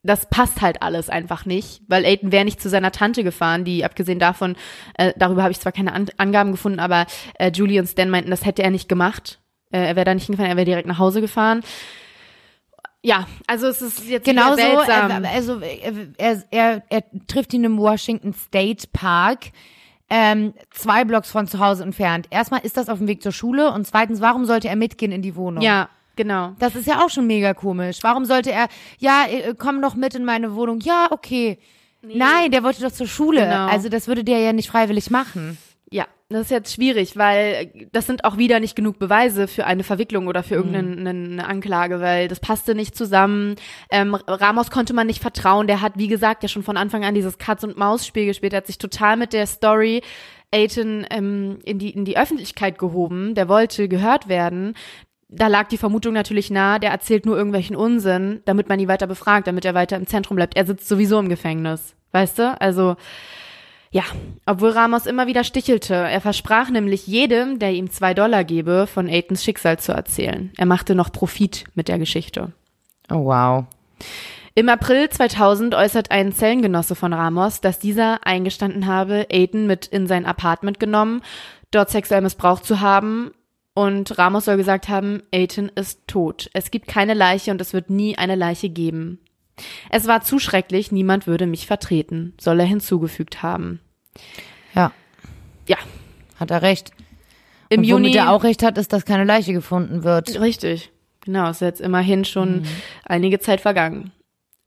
Das passt halt alles einfach nicht, weil Aiden wäre nicht zu seiner Tante gefahren, die abgesehen davon, äh, darüber habe ich zwar keine An Angaben gefunden, aber äh, Julie und Stan meinten, das hätte er nicht gemacht. Äh, er wäre da nicht hingefahren, er wäre direkt nach Hause gefahren. Ja, also es ist jetzt Genau wieder so, seltsam. er, also er, er, er trifft ihn im Washington State Park, ähm, zwei Blocks von zu Hause entfernt. Erstmal ist das auf dem Weg zur Schule und zweitens, warum sollte er mitgehen in die Wohnung? ja, genau. Das ist ja auch schon mega komisch. Warum sollte er, ja, äh, komm noch mit in meine Wohnung. Ja, okay. Nein, der wollte doch zur Schule. Genau. Also das würde der ja nicht freiwillig machen. Ja, das ist jetzt schwierig, weil das sind auch wieder nicht genug Beweise für eine Verwicklung oder für irgendeine eine Anklage, weil das passte nicht zusammen. Ähm, Ramos konnte man nicht vertrauen. Der hat, wie gesagt, ja schon von Anfang an dieses Katz-und-Maus-Spiel gespielt. Er hat sich total mit der Story Aiton ähm, in, die, in die Öffentlichkeit gehoben. Der wollte gehört werden. Da lag die Vermutung natürlich nahe, der erzählt nur irgendwelchen Unsinn, damit man ihn weiter befragt, damit er weiter im Zentrum bleibt. Er sitzt sowieso im Gefängnis, weißt du? Also ja, obwohl Ramos immer wieder stichelte. Er versprach nämlich jedem, der ihm zwei Dollar gebe, von Aitons Schicksal zu erzählen. Er machte noch Profit mit der Geschichte. Oh, wow. Im April 2000 äußert ein Zellengenosse von Ramos, dass dieser eingestanden habe, Aiton mit in sein Apartment genommen, dort sexuell missbraucht zu haben. Und Ramos soll gesagt haben, Aiton ist tot. Es gibt keine Leiche und es wird nie eine Leiche geben. Es war zu schrecklich, niemand würde mich vertreten, soll er hinzugefügt haben. Ja, Ja, hat er recht. im und Juni. womit er auch recht hat, ist, dass keine Leiche gefunden wird. Richtig. Genau, ist jetzt immerhin schon einige Zeit vergangen.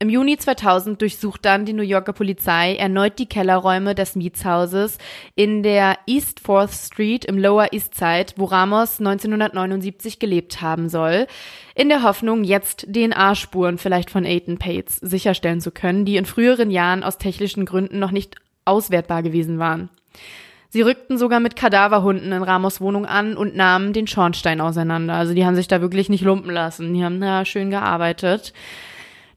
Im Juni 2000 durchsucht dann die New Yorker Polizei erneut die Kellerräume des Mietshauses in der East 4th Street im Lower East Side, wo Ramos 1979 gelebt haben soll, in der Hoffnung, jetzt DNA-Spuren vielleicht von Aiton Pates sicherstellen zu können, die in früheren Jahren aus technischen Gründen noch nicht auswertbar gewesen waren. Sie rückten sogar mit Kadaverhunden in Ramos Wohnung an und nahmen den Schornstein auseinander. Also die haben sich da wirklich nicht lumpen lassen. Die haben da schön gearbeitet.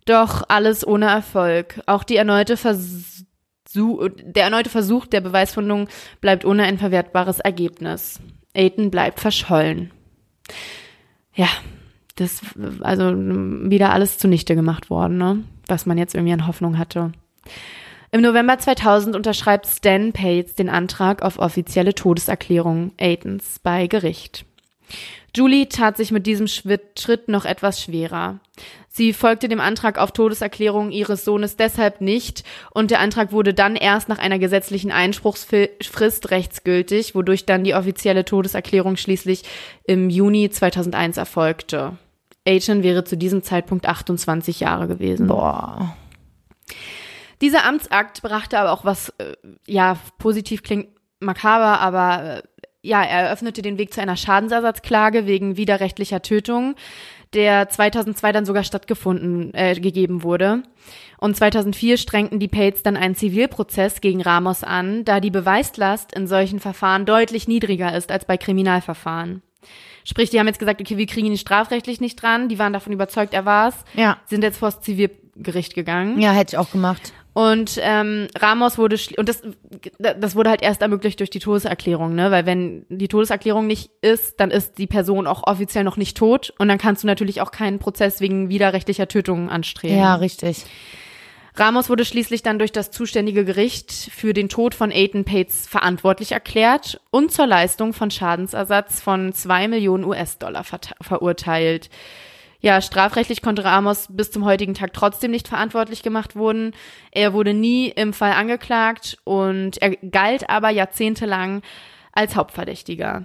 Doch alles ohne Erfolg. Auch die erneute Versuch, der erneute Versuch der Beweisfindung bleibt ohne ein verwertbares Ergebnis. Aiton bleibt verschollen. Ja, das, also wieder alles zunichte gemacht worden, ne? Was man jetzt irgendwie an Hoffnung hatte. Im November 2000 unterschreibt Stan Pates den Antrag auf offizielle Todeserklärung Aitons bei Gericht. Julie tat sich mit diesem Schritt noch etwas schwerer. Sie folgte dem Antrag auf Todeserklärung ihres Sohnes deshalb nicht und der Antrag wurde dann erst nach einer gesetzlichen Einspruchsfrist rechtsgültig, wodurch dann die offizielle Todeserklärung schließlich im Juni 2001 erfolgte. Aiton wäre zu diesem Zeitpunkt 28 Jahre gewesen. Boah. Dieser Amtsakt brachte aber auch was, äh, ja, positiv klingt makaber, aber äh, ja, er eröffnete den Weg zu einer Schadensersatzklage wegen widerrechtlicher Tötung, der 2002 dann sogar stattgefunden äh, gegeben wurde. Und 2004 strengten die Pates dann einen Zivilprozess gegen Ramos an, da die Beweislast in solchen Verfahren deutlich niedriger ist als bei Kriminalverfahren. Sprich, die haben jetzt gesagt, okay, wir kriegen ihn strafrechtlich nicht dran. Die waren davon überzeugt, er war's. Ja. Sind jetzt vors Zivilgericht gegangen. Ja, hätte ich auch gemacht. Und ähm, Ramos wurde und das das wurde halt erst ermöglicht durch die Todeserklärung, ne? Weil wenn die Todeserklärung nicht ist, dann ist die Person auch offiziell noch nicht tot und dann kannst du natürlich auch keinen Prozess wegen widerrechtlicher Tötung anstreben. Ja, richtig. Ramos wurde schließlich dann durch das zuständige Gericht für den Tod von Aiton Pates verantwortlich erklärt und zur Leistung von Schadensersatz von zwei Millionen US-Dollar ver verurteilt. Ja, strafrechtlich konnte Ramos bis zum heutigen Tag trotzdem nicht verantwortlich gemacht wurden. Er wurde nie im Fall angeklagt und er galt aber jahrzehntelang als Hauptverdächtiger.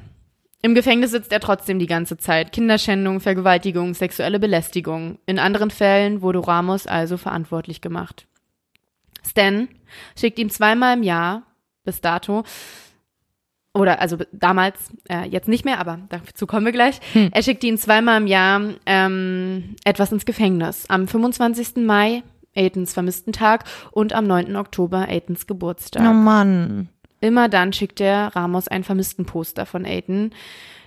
Im Gefängnis sitzt er trotzdem die ganze Zeit. Kinderschändung, Vergewaltigung, sexuelle Belästigung. In anderen Fällen wurde Ramos also verantwortlich gemacht. Stan schickt ihm zweimal im Jahr, bis dato, oder also damals, äh, jetzt nicht mehr, aber dazu kommen wir gleich. Hm. Er schickt ihn zweimal im Jahr ähm, etwas ins Gefängnis. Am 25. Mai, Aitons vermissten Tag, und am 9. Oktober, Aitons Geburtstag. Oh Mann. Immer dann schickt er Ramos ein Vermisstenposter von Aiton.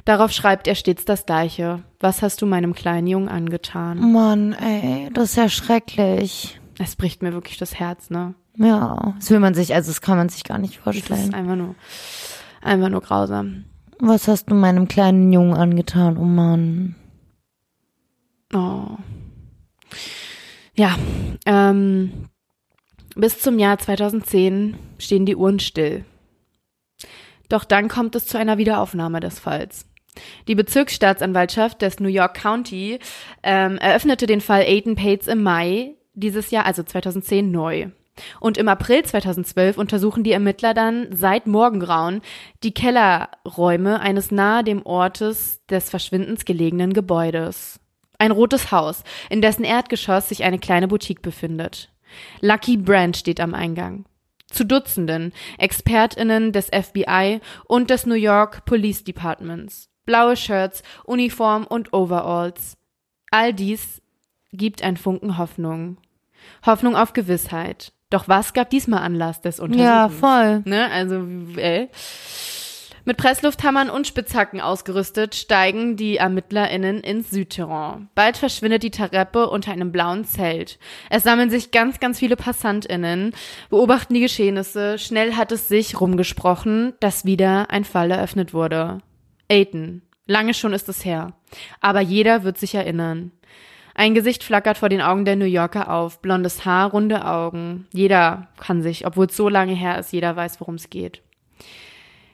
Darauf schreibt er stets das Gleiche. Was hast du meinem kleinen Jungen angetan? Mann, ey, das ist ja schrecklich. Es bricht mir wirklich das Herz, ne? Ja, das will man sich, also das kann man sich gar nicht Das vorstellen. ist einfach nur, einfach nur grausam. Was hast du meinem kleinen Jungen angetan, oh Mann? Oh. Ja, ähm, bis zum Jahr 2010 stehen die Uhren still. Doch dann kommt es zu einer Wiederaufnahme des Falls. Die Bezirksstaatsanwaltschaft des New York County ähm, eröffnete den Fall Aiton Pates im Mai dieses Jahr, also 2010, neu. Und im April 2012 untersuchen die Ermittler dann seit Morgengrauen die Kellerräume eines nahe dem Ortes des Verschwindens gelegenen Gebäudes. Ein rotes Haus, in dessen Erdgeschoss sich eine kleine Boutique befindet. Lucky Brand steht am Eingang. Zu Dutzenden ExpertInnen des FBI und des New York Police Departments. Blaue Shirts, Uniform und Overalls. All dies gibt ein Funken Hoffnung. Hoffnung auf Gewissheit. Doch was gab diesmal Anlass des Untersuchens? Ja, voll. Ne, also, äh. Mit Presslufthammern und Spitzhacken ausgerüstet steigen die ErmittlerInnen ins Südterrain. Bald verschwindet die Treppe unter einem blauen Zelt. Es sammeln sich ganz, ganz viele PassantInnen, beobachten die Geschehnisse. Schnell hat es sich rumgesprochen, dass wieder ein Fall eröffnet wurde. Aiton. Lange schon ist es her. Aber jeder wird sich erinnern. Ein Gesicht flackert vor den Augen der New Yorker auf. Blondes Haar, runde Augen. Jeder kann sich, obwohl es so lange her ist, jeder weiß, worum es geht.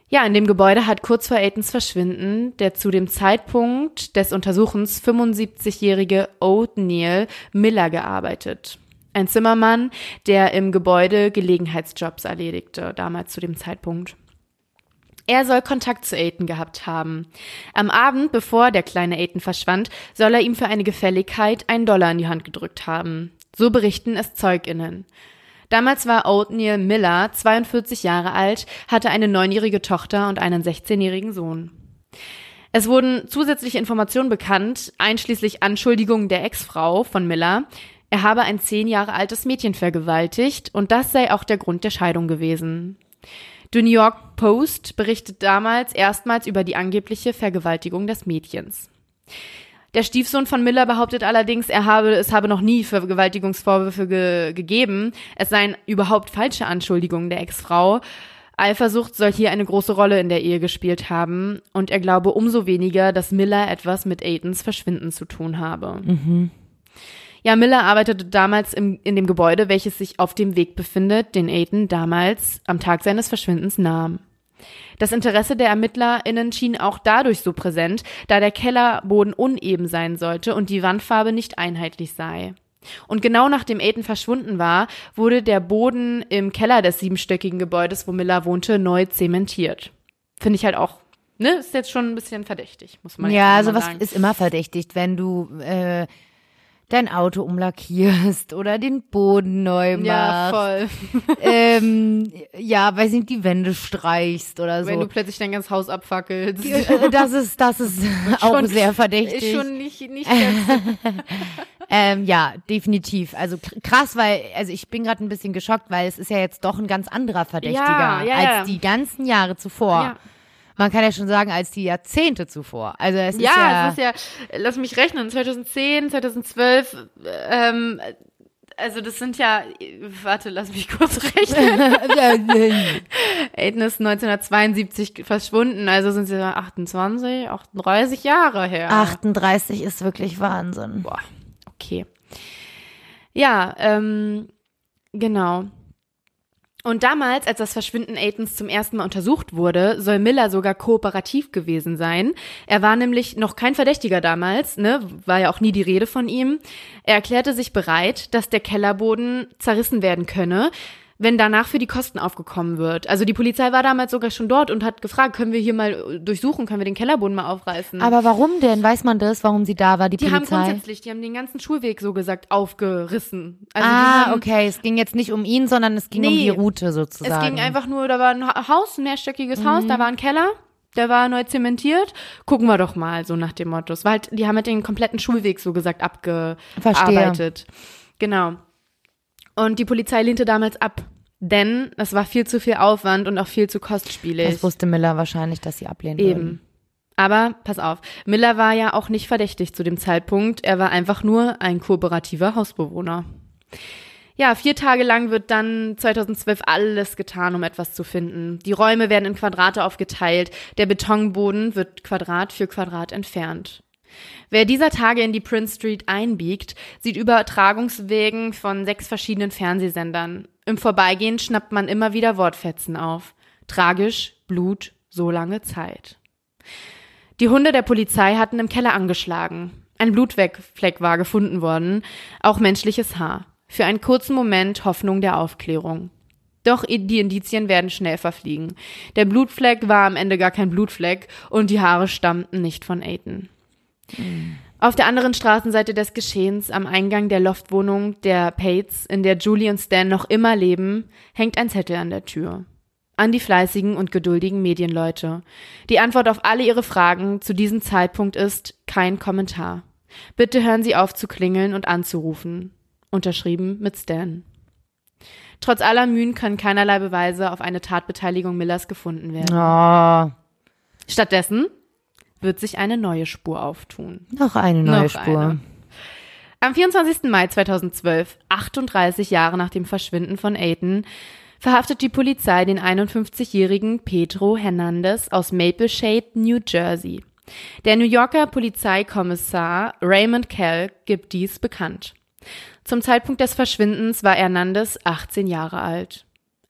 Ja, in dem Gebäude hat kurz vor Aitons Verschwinden der zu dem Zeitpunkt des Untersuchens 75-jährige Othniel Miller gearbeitet. Ein Zimmermann, der im Gebäude Gelegenheitsjobs erledigte, damals zu dem Zeitpunkt. Er soll Kontakt zu Aiton gehabt haben. Am Abend, bevor der kleine Aiton verschwand, soll er ihm für eine Gefälligkeit einen Dollar in die Hand gedrückt haben. So berichten es ZeugInnen. Damals war Othniel Miller 42 Jahre alt, hatte eine neunjährige Tochter und einen 16-jährigen Sohn. Es wurden zusätzliche Informationen bekannt, einschließlich Anschuldigungen der Ex-Frau von Miller. Er habe ein zehn Jahre altes Mädchen vergewaltigt und das sei auch der Grund der Scheidung gewesen. Die New York Post berichtet damals erstmals über die angebliche Vergewaltigung des Mädchens. Der Stiefsohn von Miller behauptet allerdings, er habe, es habe noch nie Vergewaltigungsvorwürfe ge gegeben. Es seien überhaupt falsche Anschuldigungen der Ex-Frau. Eifersucht soll hier eine große Rolle in der Ehe gespielt haben und er glaube umso weniger, dass Miller etwas mit Aitons Verschwinden zu tun habe. Ja, Miller arbeitete damals im, in dem Gebäude, welches sich auf dem Weg befindet, den Aiton damals am Tag seines Verschwindens nahm. Das Interesse der ErmittlerInnen schien auch dadurch so präsent, da der Kellerboden uneben sein sollte und die Wandfarbe nicht einheitlich sei. Und genau nachdem Aiden verschwunden war, wurde der Boden im Keller des siebenstöckigen Gebäudes, wo Miller wohnte, neu zementiert. Finde ich halt auch, ne, ist jetzt schon ein bisschen verdächtig, muss man Ja, jetzt also mal was sagen. ist immer verdächtigt, wenn du äh, dein Auto umlackierst oder den Boden neu machst. Ja, voll. Ähm, ja, weiß nicht, die Wände streichst oder so. Wenn du plötzlich dein ganzes Haus abfackelst. Äh, das ist, das ist auch Schon- sehr verdächtig. Ist schon nicht, nicht ganz Ähm, ja, definitiv. Also kr- krass, weil, also ich bin gerade ein bisschen geschockt, weil es ist ja jetzt doch ein ganz anderer Verdächtiger Ja, ja, als ja. die ganzen Jahre zuvor. Man kann ja schon sagen, als die Jahrzehnte zuvor. Also es ist Ja, ja, es ist ja, lass mich rechnen, 2010, 2012, ähm, also das sind ja, warte, lass mich kurz rechnen. Aiden ist 1972 verschwunden, also sind sie 28, 38 Jahre her. 38 ist wirklich Wahnsinn. Boah, okay. Ja, ähm, genau. Und damals, als das Verschwinden Aitons zum ersten Mal untersucht wurde, soll Miller sogar kooperativ gewesen sein. Er war nämlich noch kein Verdächtiger damals, ne, war ja auch nie die Rede von ihm. Er erklärte sich bereit, dass der Kellerboden zerrissen werden könne, wenn danach für die Kosten aufgekommen wird. Also die Polizei war damals sogar schon dort und hat gefragt, können wir hier mal durchsuchen, können wir den Kellerboden mal aufreißen? Aber warum denn? Weiß man das, warum sie da war, die, Die haben Polizei? grundsätzlich, die haben den ganzen Schulweg so gesagt aufgerissen. Also die ah, haben, okay. Es ging jetzt nicht um ihn, sondern es ging um Nee. die Route sozusagen. Es ging einfach nur, da war ein Ha- Haus, ein mehrstöckiges Haus, da war ein Keller, der war neu zementiert. Gucken wir doch mal, so nach dem Motto. Es war halt, die haben halt den kompletten Schulweg so gesagt abgearbeitet. Genau. Und die Polizei lehnte damals ab. Denn es war viel zu viel Aufwand und auch viel zu kostspielig. Das wusste Miller wahrscheinlich, dass sie ablehnen würden. Eben. Aber pass auf, Miller war ja auch nicht verdächtig zu dem Zeitpunkt. Er war einfach nur ein kooperativer Hausbewohner. Ja, vier Tage lang wird dann 2012 alles getan, um etwas zu finden. Die Räume werden in Quadrate aufgeteilt. Der Betonboden wird Quadrat für Quadrat entfernt. Wer dieser Tage in die Prince Street einbiegt, sieht Übertragungswegen von sechs verschiedenen Fernsehsendern. Im Vorbeigehen schnappt man immer wieder Wortfetzen auf. Tragisch, Blut, so lange Zeit. Die Hunde der Polizei hatten im Keller angeschlagen. Ein Blutfleck war gefunden worden, auch menschliches Haar. Für einen kurzen Moment Hoffnung der Aufklärung. Doch die Indizien werden schnell verfliegen. Der Blutfleck war am Ende gar kein Blutfleck und die Haare stammten nicht von Aiden. Auf der anderen Straßenseite des Geschehens, am Eingang der Loftwohnung der Pates, in der Julie und Stan noch immer leben, hängt ein Zettel an der Tür. An die fleißigen und geduldigen Medienleute. Die Antwort auf alle Ihre Fragen zu diesem Zeitpunkt ist kein Kommentar. Bitte hören Sie auf zu klingeln und anzurufen. Unterschrieben mit Stan. Trotz aller Mühen können keinerlei Beweise auf eine Tatbeteiligung Millers gefunden werden. Oh, Stattdessen wird sich eine neue Spur auftun. noch eine neue Noch Spur. eine. Am 24. Mai 2012, 38 Jahre nach dem Verschwinden von Aiden, verhaftet die Polizei den 51-jährigen Pedro Hernandez aus Maple Shade, New Jersey. Der New Yorker Polizeikommissar Raymond Kell gibt dies bekannt. Zum Zeitpunkt des Verschwindens war Hernandez 18 Jahre alt.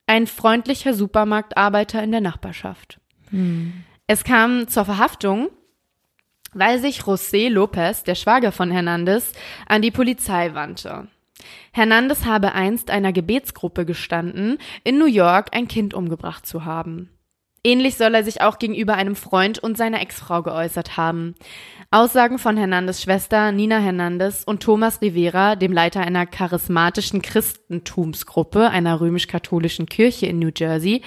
Ein freundlicher Supermarktarbeiter in der Nachbarschaft. Es kam zur Verhaftung, weil sich José Lopez, der Schwager von Hernandez, an die Polizei wandte. Hernandez habe einst einer Gebetsgruppe gestanden, in New York ein Kind umgebracht zu haben. Ähnlich soll er sich auch gegenüber einem Freund und seiner Ex-Frau geäußert haben. Aussagen von Hernandez Schwester Nina Hernandez und Thomas Rivera, dem Leiter einer charismatischen Christentumsgruppe einer römisch-katholischen Kirche in New Jersey,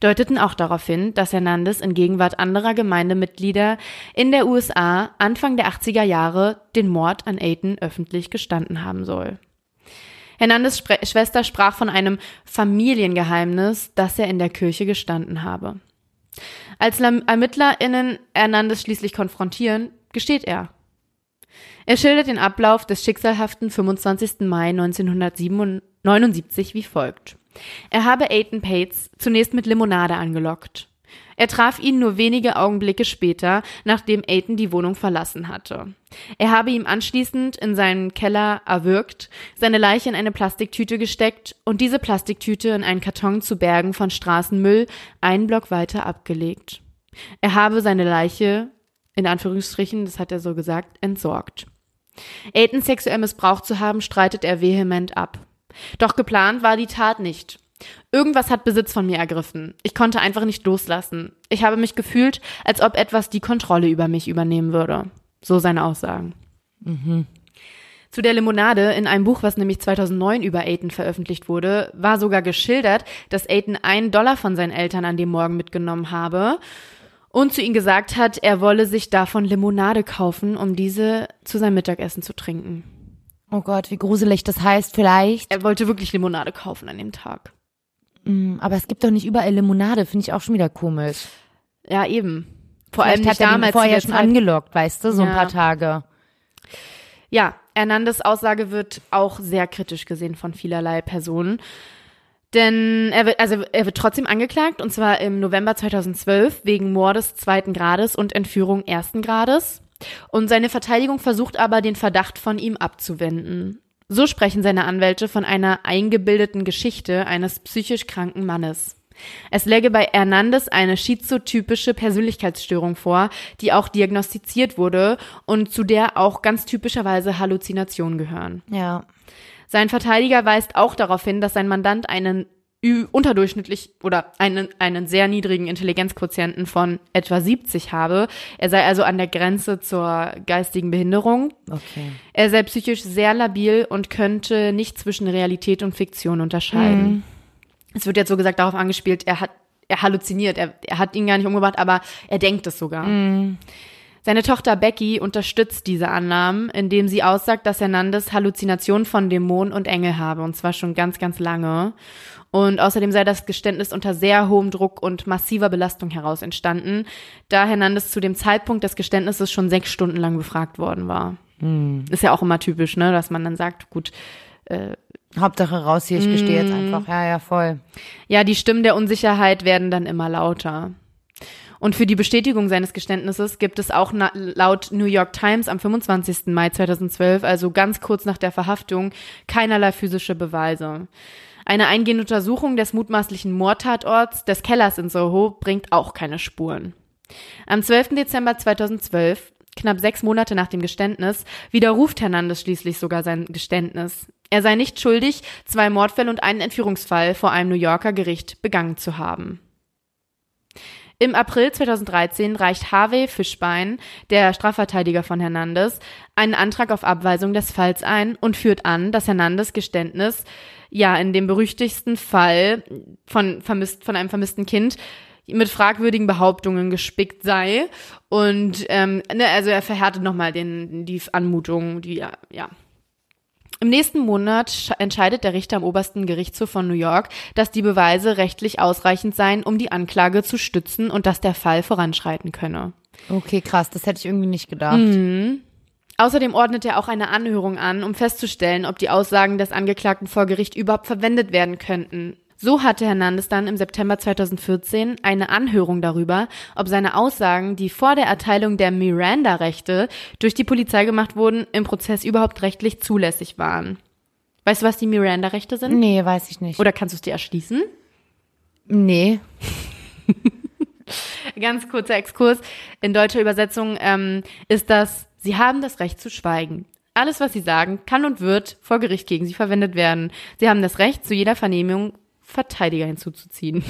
deuteten auch darauf hin, dass Hernandez in Gegenwart anderer Gemeindemitglieder in der USA Anfang der 80er Jahre den Mord an Aiden öffentlich gestanden haben soll. Hernandez Schwester sprach von einem Familiengeheimnis, das er in der Kirche gestanden habe. Als ErmittlerInnen Hernandez schließlich konfrontieren, gesteht er. Er schildert den Ablauf des schicksalhaften 25. Mai 1979 wie folgt. Er habe Aiden Pates zunächst mit Limonade angelockt. Er traf ihn nur wenige Augenblicke später, nachdem Aiton die Wohnung verlassen hatte. Er habe ihm anschließend in seinen Keller erwürgt, seine Leiche in eine Plastiktüte gesteckt und diese Plastiktüte in einen Karton zu Bergen von Straßenmüll einen Block weiter abgelegt. Er habe seine Leiche, in Anführungsstrichen, das hat er so gesagt, entsorgt. Aiton sexuell missbraucht zu haben, streitet er vehement ab. Doch geplant war die Tat nicht. Irgendwas hat Besitz von mir ergriffen. Ich konnte einfach nicht loslassen. Ich habe mich gefühlt, als ob etwas die Kontrolle über mich übernehmen würde. So seine Aussagen. Mhm. Zu der Limonade in einem Buch, was nämlich 2009 über Aiton veröffentlicht wurde, war sogar geschildert, dass Aiton einen Dollar von seinen Eltern an dem Morgen mitgenommen habe und zu ihnen gesagt hat, er wolle sich davon Limonade kaufen, um diese zu seinem Mittagessen zu trinken. Oh Gott, wie gruselig das heißt vielleicht. Er wollte wirklich Limonade kaufen an dem Tag. Mm, aber es gibt doch nicht überall Limonade, finde ich auch schon wieder komisch. Ja, eben. Vor Vielleicht allem hat er damals. vorher schon Zeit. angelockt, weißt du, so ein Ja. paar Tage. Ja, Hernandez Aussage wird auch sehr kritisch gesehen von vielerlei Personen. Denn er wird, also er wird trotzdem angeklagt, und zwar im November 2012 wegen Mordes zweiten Grades und Entführung ersten Grades. Und seine Verteidigung versucht aber, den Verdacht von ihm abzuwenden. So sprechen seine Anwälte von einer eingebildeten Geschichte eines psychisch kranken Mannes. Es läge bei Hernandez eine schizotypische Persönlichkeitsstörung vor, die auch diagnostiziert wurde und zu der auch ganz typischerweise Halluzinationen gehören. Ja. Sein Verteidiger weist auch darauf hin, dass sein Mandant einen unterdurchschnittlich oder einen, einen sehr niedrigen Intelligenzquotienten von etwa 70 habe. Er sei also an der Grenze zur geistigen Behinderung. Okay. Er sei psychisch sehr labil und könnte nicht zwischen Realität und Fiktion unterscheiden. Es wird jetzt so gesagt darauf angespielt, er hat, er halluziniert, er, er hat ihn gar nicht umgebracht, aber er denkt es sogar. Seine Tochter Becky unterstützt diese Annahmen, indem sie aussagt, dass Hernandez Halluzinationen von Dämonen und Engel habe, und zwar schon ganz, ganz lange. Und außerdem sei das Geständnis unter sehr hohem Druck und massiver Belastung heraus entstanden, da Hernandez zu dem Zeitpunkt des Geständnisses schon sechs Stunden lang befragt worden war. Ist ja auch immer typisch, ne, dass man dann sagt, gut, Hauptsache raus hier, ich gestehe Mm. jetzt einfach. Ja, ja, voll. Ja, die Stimmen der Unsicherheit werden dann immer lauter. Und für die Bestätigung seines Geständnisses gibt es auch laut New York Times am 25. Mai 2012, also ganz kurz nach der Verhaftung, keinerlei physische Beweise. Eine eingehende Untersuchung des mutmaßlichen Mordtatorts des Kellers in Soho bringt auch keine Spuren. Am 12. Dezember 2012, knapp sechs Monate nach dem Geständnis, widerruft Hernandez schließlich sogar sein Geständnis. Er sei nicht schuldig, zwei Mordfälle und einen Entführungsfall vor einem New Yorker Gericht begangen zu haben. Im April 2013 reicht Harvey Fischbein, der Strafverteidiger von Hernandez, einen Antrag auf Abweisung des Falls ein und führt an, dass Hernandez Geständnis ja in dem berüchtigsten Fall von, vermisst, von einem vermissten Kind mit fragwürdigen Behauptungen gespickt sei. Und ähm, ne, also er verhärtet nochmal den die Anmutung, die ja, ja. Im nächsten Monat sch- entscheidet der Richter am obersten Gerichtshof von New York, dass die Beweise rechtlich ausreichend seien, um die Anklage zu stützen und dass der Fall voranschreiten könne. Okay, krass, das hätte ich irgendwie nicht gedacht. Mhm. Außerdem ordnet er auch eine Anhörung an, um festzustellen, ob die Aussagen des Angeklagten vor Gericht überhaupt verwendet werden könnten. So hatte Hernandez dann im September 2014 eine Anhörung darüber, ob seine Aussagen, die vor der Erteilung der Miranda-Rechte durch die Polizei gemacht wurden, im Prozess überhaupt rechtlich zulässig waren. Weißt du, was die Miranda-Rechte sind? Nee, weiß ich nicht. Oder kannst du es dir erschließen? nee. Ganz kurzer Exkurs. In deutscher Übersetzung ähm, ist das, Sie haben das Recht zu schweigen. Alles, was Sie sagen, kann und wird vor Gericht gegen Sie verwendet werden. Sie haben das Recht, zu jeder Vernehmung Verteidiger hinzuzuziehen.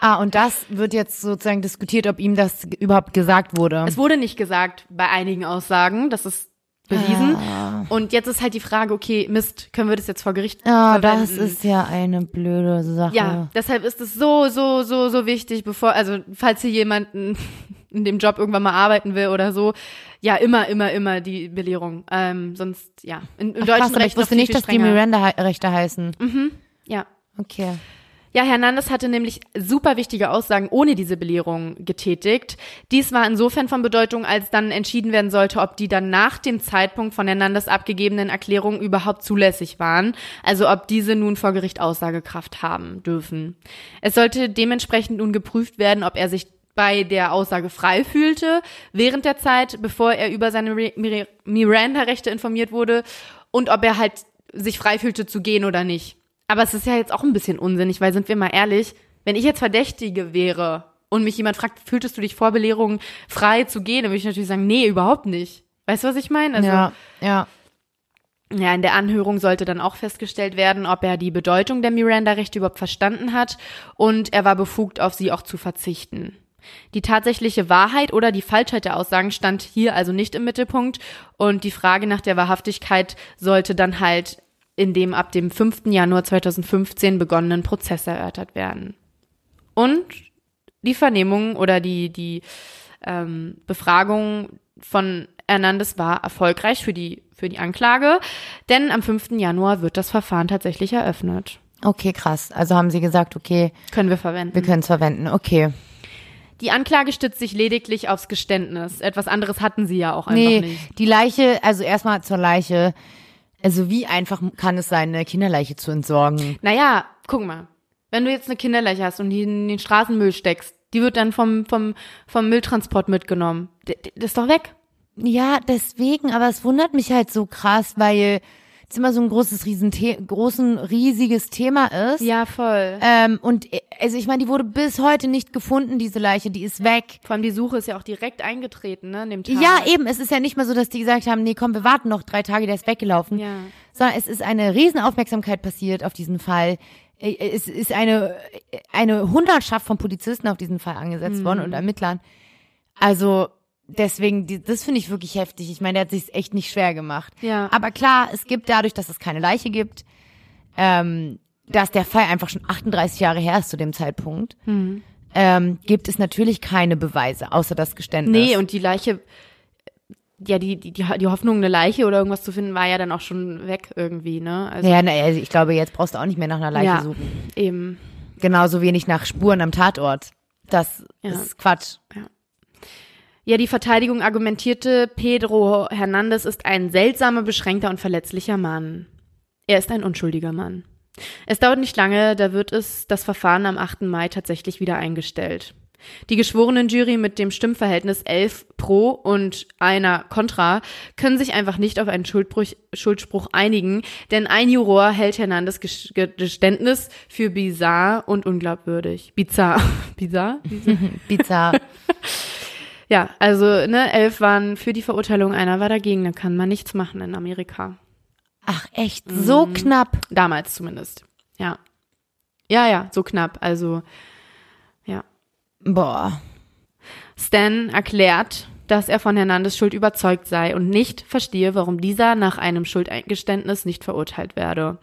Ah, und das wird jetzt sozusagen diskutiert, ob ihm das überhaupt gesagt wurde. Es wurde nicht gesagt bei einigen Aussagen, das ist bewiesen. Ah. Und jetzt ist halt die Frage, okay, Mist, können wir das jetzt vor Gericht Ah, verwenden? das ist ja eine blöde Sache. Ja, deshalb ist es so, so, so, so wichtig, bevor, also falls hier jemanden in dem Job irgendwann mal arbeiten will oder so, ja, immer, immer, immer die Belehrung. Ähm, sonst, ja, in, im Ach, deutschen krass, Recht ich wusste viel, nicht, viel dass die. Miranda-Rechte heißen. Ja. Okay. Ja, Hernandez hatte nämlich super wichtige Aussagen ohne diese Belehrung getätigt. Dies war insofern von Bedeutung, als dann entschieden werden sollte, ob die dann nach dem Zeitpunkt von Hernandez abgegebenen Erklärungen überhaupt zulässig waren, also ob diese nun vor Gericht Aussagekraft haben dürfen. Es sollte dementsprechend nun geprüft werden, ob er sich bei der Aussage frei fühlte, während der Zeit, bevor er über seine Miranda-Rechte informiert wurde und ob er halt sich frei fühlte zu gehen oder nicht. Aber es ist ja jetzt auch ein bisschen unsinnig, weil sind wir mal ehrlich, wenn ich jetzt Verdächtige wäre und mich jemand fragt, fühltest du dich vor Belehrung frei zu gehen, dann würde ich natürlich sagen, nee, überhaupt nicht. Weißt du, was ich meine? Also, ja, ja. Ja, in der Anhörung sollte dann auch festgestellt werden, ob er die Bedeutung der Miranda-Rechte überhaupt verstanden hat und er war befugt, auf sie auch zu verzichten. Die tatsächliche Wahrheit oder die Falschheit der Aussagen stand hier also nicht im Mittelpunkt und die Frage nach der Wahrhaftigkeit sollte dann halt in dem ab dem 5. Januar 2015 begonnenen Prozess erörtert werden. Und die Vernehmung oder die, die ähm, Befragung von Hernandez war erfolgreich für die, für die Anklage, denn am 5. Januar wird das Verfahren tatsächlich eröffnet. Okay, krass. Also haben Sie gesagt, okay. Können wir verwenden. Wir können es verwenden, okay. Die Anklage stützt sich lediglich aufs Geständnis. Etwas anderes hatten sie ja auch einfach nee, nicht. Die Leiche, also erstmal zur Leiche. Also wie einfach kann es sein, eine Kinderleiche zu entsorgen? Naja, guck mal. Wenn du jetzt eine Kinderleiche hast und die in den Straßenmüll steckst, die wird dann vom, vom, vom Mülltransport mitgenommen. Das ist doch weg. Ja, deswegen, aber es wundert mich halt so krass, weil es immer so ein großes, riesen großen, riesiges Thema ist. Ja, voll. Ähm, und äh, also ich meine, die wurde bis heute nicht gefunden, diese Leiche, die ist weg. Vor allem die Suche ist ja auch direkt eingetreten, ne, an dem Tag. Ja, eben, es ist ja nicht mal so, dass die gesagt haben, nee, komm, wir warten noch drei Tage, der ist weggelaufen. Ja. Sondern es ist eine Riesenaufmerksamkeit passiert auf diesen Fall. Äh, es ist eine, eine Hundertschaft von Polizisten auf diesen Fall angesetzt mhm. worden und Ermittlern. Also, deswegen, die, das finde ich wirklich heftig. Ich meine, der hat sich echt nicht schwer gemacht. Ja. Aber klar, es gibt dadurch, dass es keine Leiche gibt, ähm, dass der Fall einfach schon 38 Jahre her ist zu dem Zeitpunkt, mhm. ähm, gibt es natürlich keine Beweise, außer das Geständnis. Nee, und die Leiche, ja, die, die, die Hoffnung, eine Leiche oder irgendwas zu finden, war ja dann auch schon weg irgendwie, ne? Also, ja, na, also ich glaube, jetzt brauchst du auch nicht mehr nach einer Leiche ja, suchen. Eben. Genauso wenig nach Spuren am Tatort. Das ja. ist Quatsch. Ja. Ja, die Verteidigung argumentierte, Pedro Hernandez ist ein seltsamer, beschränkter und verletzlicher Mann. Er ist ein unschuldiger Mann. Es dauert nicht lange, da wird es das Verfahren am 8. Mai tatsächlich wieder eingestellt. Die geschworenen Jury mit dem Stimmverhältnis 11 pro und einer contra können sich einfach nicht auf einen Schuldbruch, Schuldspruch einigen, denn ein Juror hält Hernandez Geständnis für bizarr und unglaubwürdig. Bizarr. Bizarr? Bizarr. Ja, also ne, elf waren für die Verurteilung, einer war dagegen. Da kann man nichts machen in Amerika. Ach echt, so mhm. knapp. Damals zumindest. Ja. Ja, ja, so knapp. Also, ja. Boah. Stan erklärt, dass er von Hernandez Schuld überzeugt sei und nicht verstehe, warum dieser nach einem Schuldeingeständnis nicht verurteilt werde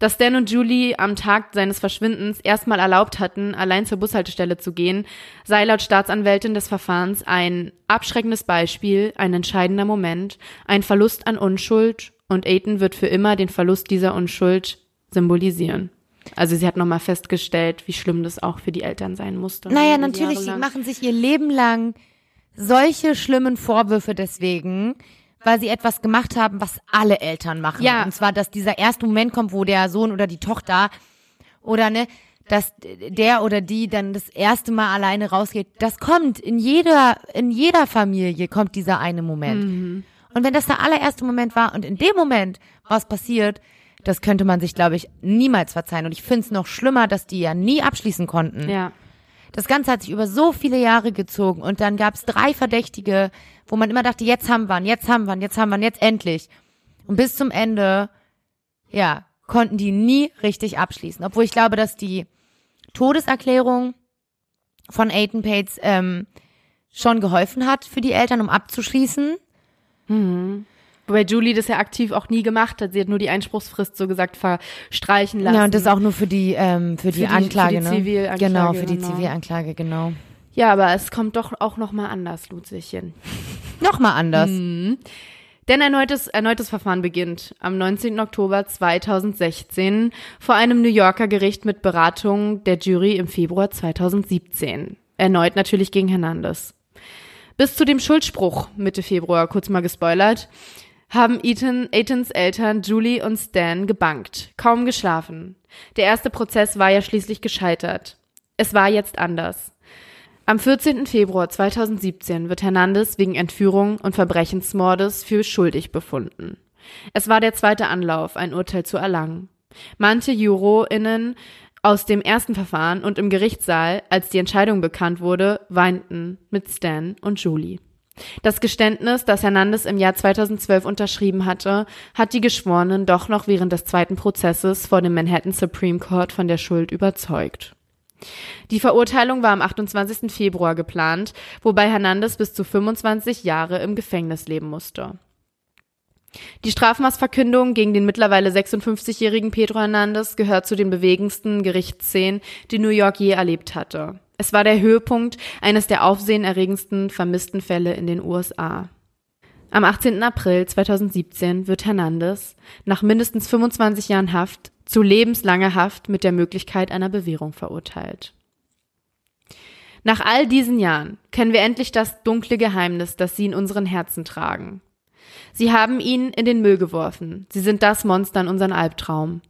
dass Dan und Julie am Tag seines Verschwindens erstmal erlaubt hatten, allein zur Bushaltestelle zu gehen, sei laut Staatsanwältin des Verfahrens ein abschreckendes Beispiel, ein entscheidender Moment, ein Verlust an Unschuld und Aiton wird für immer den Verlust dieser Unschuld symbolisieren. Also sie hat nochmal festgestellt, wie schlimm das auch für die Eltern sein musste. Naja, natürlich, sie machen sich ihr Leben lang solche schlimmen Vorwürfe deswegen weil sie etwas gemacht haben, was alle Eltern machen. Ja. Und zwar, dass dieser erste Moment kommt, wo der Sohn oder die Tochter oder ne, dass der oder die dann das erste Mal alleine rausgeht. Das kommt in jeder in jeder Familie kommt dieser eine Moment. Mhm. Und wenn das der allererste Moment war und in dem Moment was passiert, das könnte man sich, glaube ich, niemals verzeihen. Und ich finde es noch schlimmer, dass die ja nie abschließen konnten. Ja. Das Ganze hat sich über so viele Jahre gezogen und dann gab es drei Verdächtige, wo man immer dachte, jetzt haben wir ihn, jetzt haben wir ihn, jetzt haben wir ihn, jetzt endlich. Und bis zum Ende, ja, konnten die nie richtig abschließen. Obwohl ich glaube, dass die Todeserklärung von Aiden Pates ähm, schon geholfen hat für die Eltern, um abzuschließen. Mhm. Wobei Julie das ja aktiv auch nie gemacht hat. Sie hat nur die Einspruchsfrist so gesagt verstreichen lassen. Ja, und das auch nur für die, ähm, für, die, für die Anklage, für die ne? Zivilanklage, genau, für die genau. Zivilanklage, genau. Ja, aber es kommt doch auch nochmal anders, Lutzchen. Nochmal anders. Mhm. Denn erneutes, erneutes Verfahren beginnt am 19. Oktober 2016 vor einem New Yorker Gericht mit Beratung der Jury im Februar 2017. Erneut natürlich gegen Hernandez. Bis zu dem Schuldspruch Mitte Februar, kurz mal gespoilert, haben Ethan, Ethans Eltern Julie und Stan gebankt, kaum geschlafen. Der erste Prozess war ja schließlich gescheitert. Es war jetzt anders. Am 14. Februar 2017 wird Hernandez wegen Entführung und Verbrechensmordes für schuldig befunden. Es war der zweite Anlauf, ein Urteil zu erlangen. Manche JurorInnen aus dem ersten Verfahren und im Gerichtssaal, als die Entscheidung bekannt wurde, weinten mit Stan und Julie. Das Geständnis, das Hernandez im Jahr 2012 unterschrieben hatte, hat die Geschworenen doch noch während des zweiten Prozesses vor dem Manhattan Supreme Court von der Schuld überzeugt. Die Verurteilung war am 28. Februar geplant, wobei Hernandez bis zu 25 Jahre im Gefängnis leben musste. Die Strafmaßverkündung gegen den mittlerweile 56-jährigen Pedro Hernandez gehört zu den bewegendsten Gerichtsszenen, die New York je erlebt hatte. Es war der Höhepunkt eines der aufsehenerregendsten vermissten Fälle in den USA. Am 18. April 2017 wird Hernandez nach mindestens 25 Jahren Haft zu lebenslanger Haft mit der Möglichkeit einer Bewährung verurteilt. Nach all diesen Jahren kennen wir endlich das dunkle Geheimnis, das sie in unseren Herzen tragen. Sie haben ihn in den Müll geworfen. Sie sind das Monster in unseren Albtraum,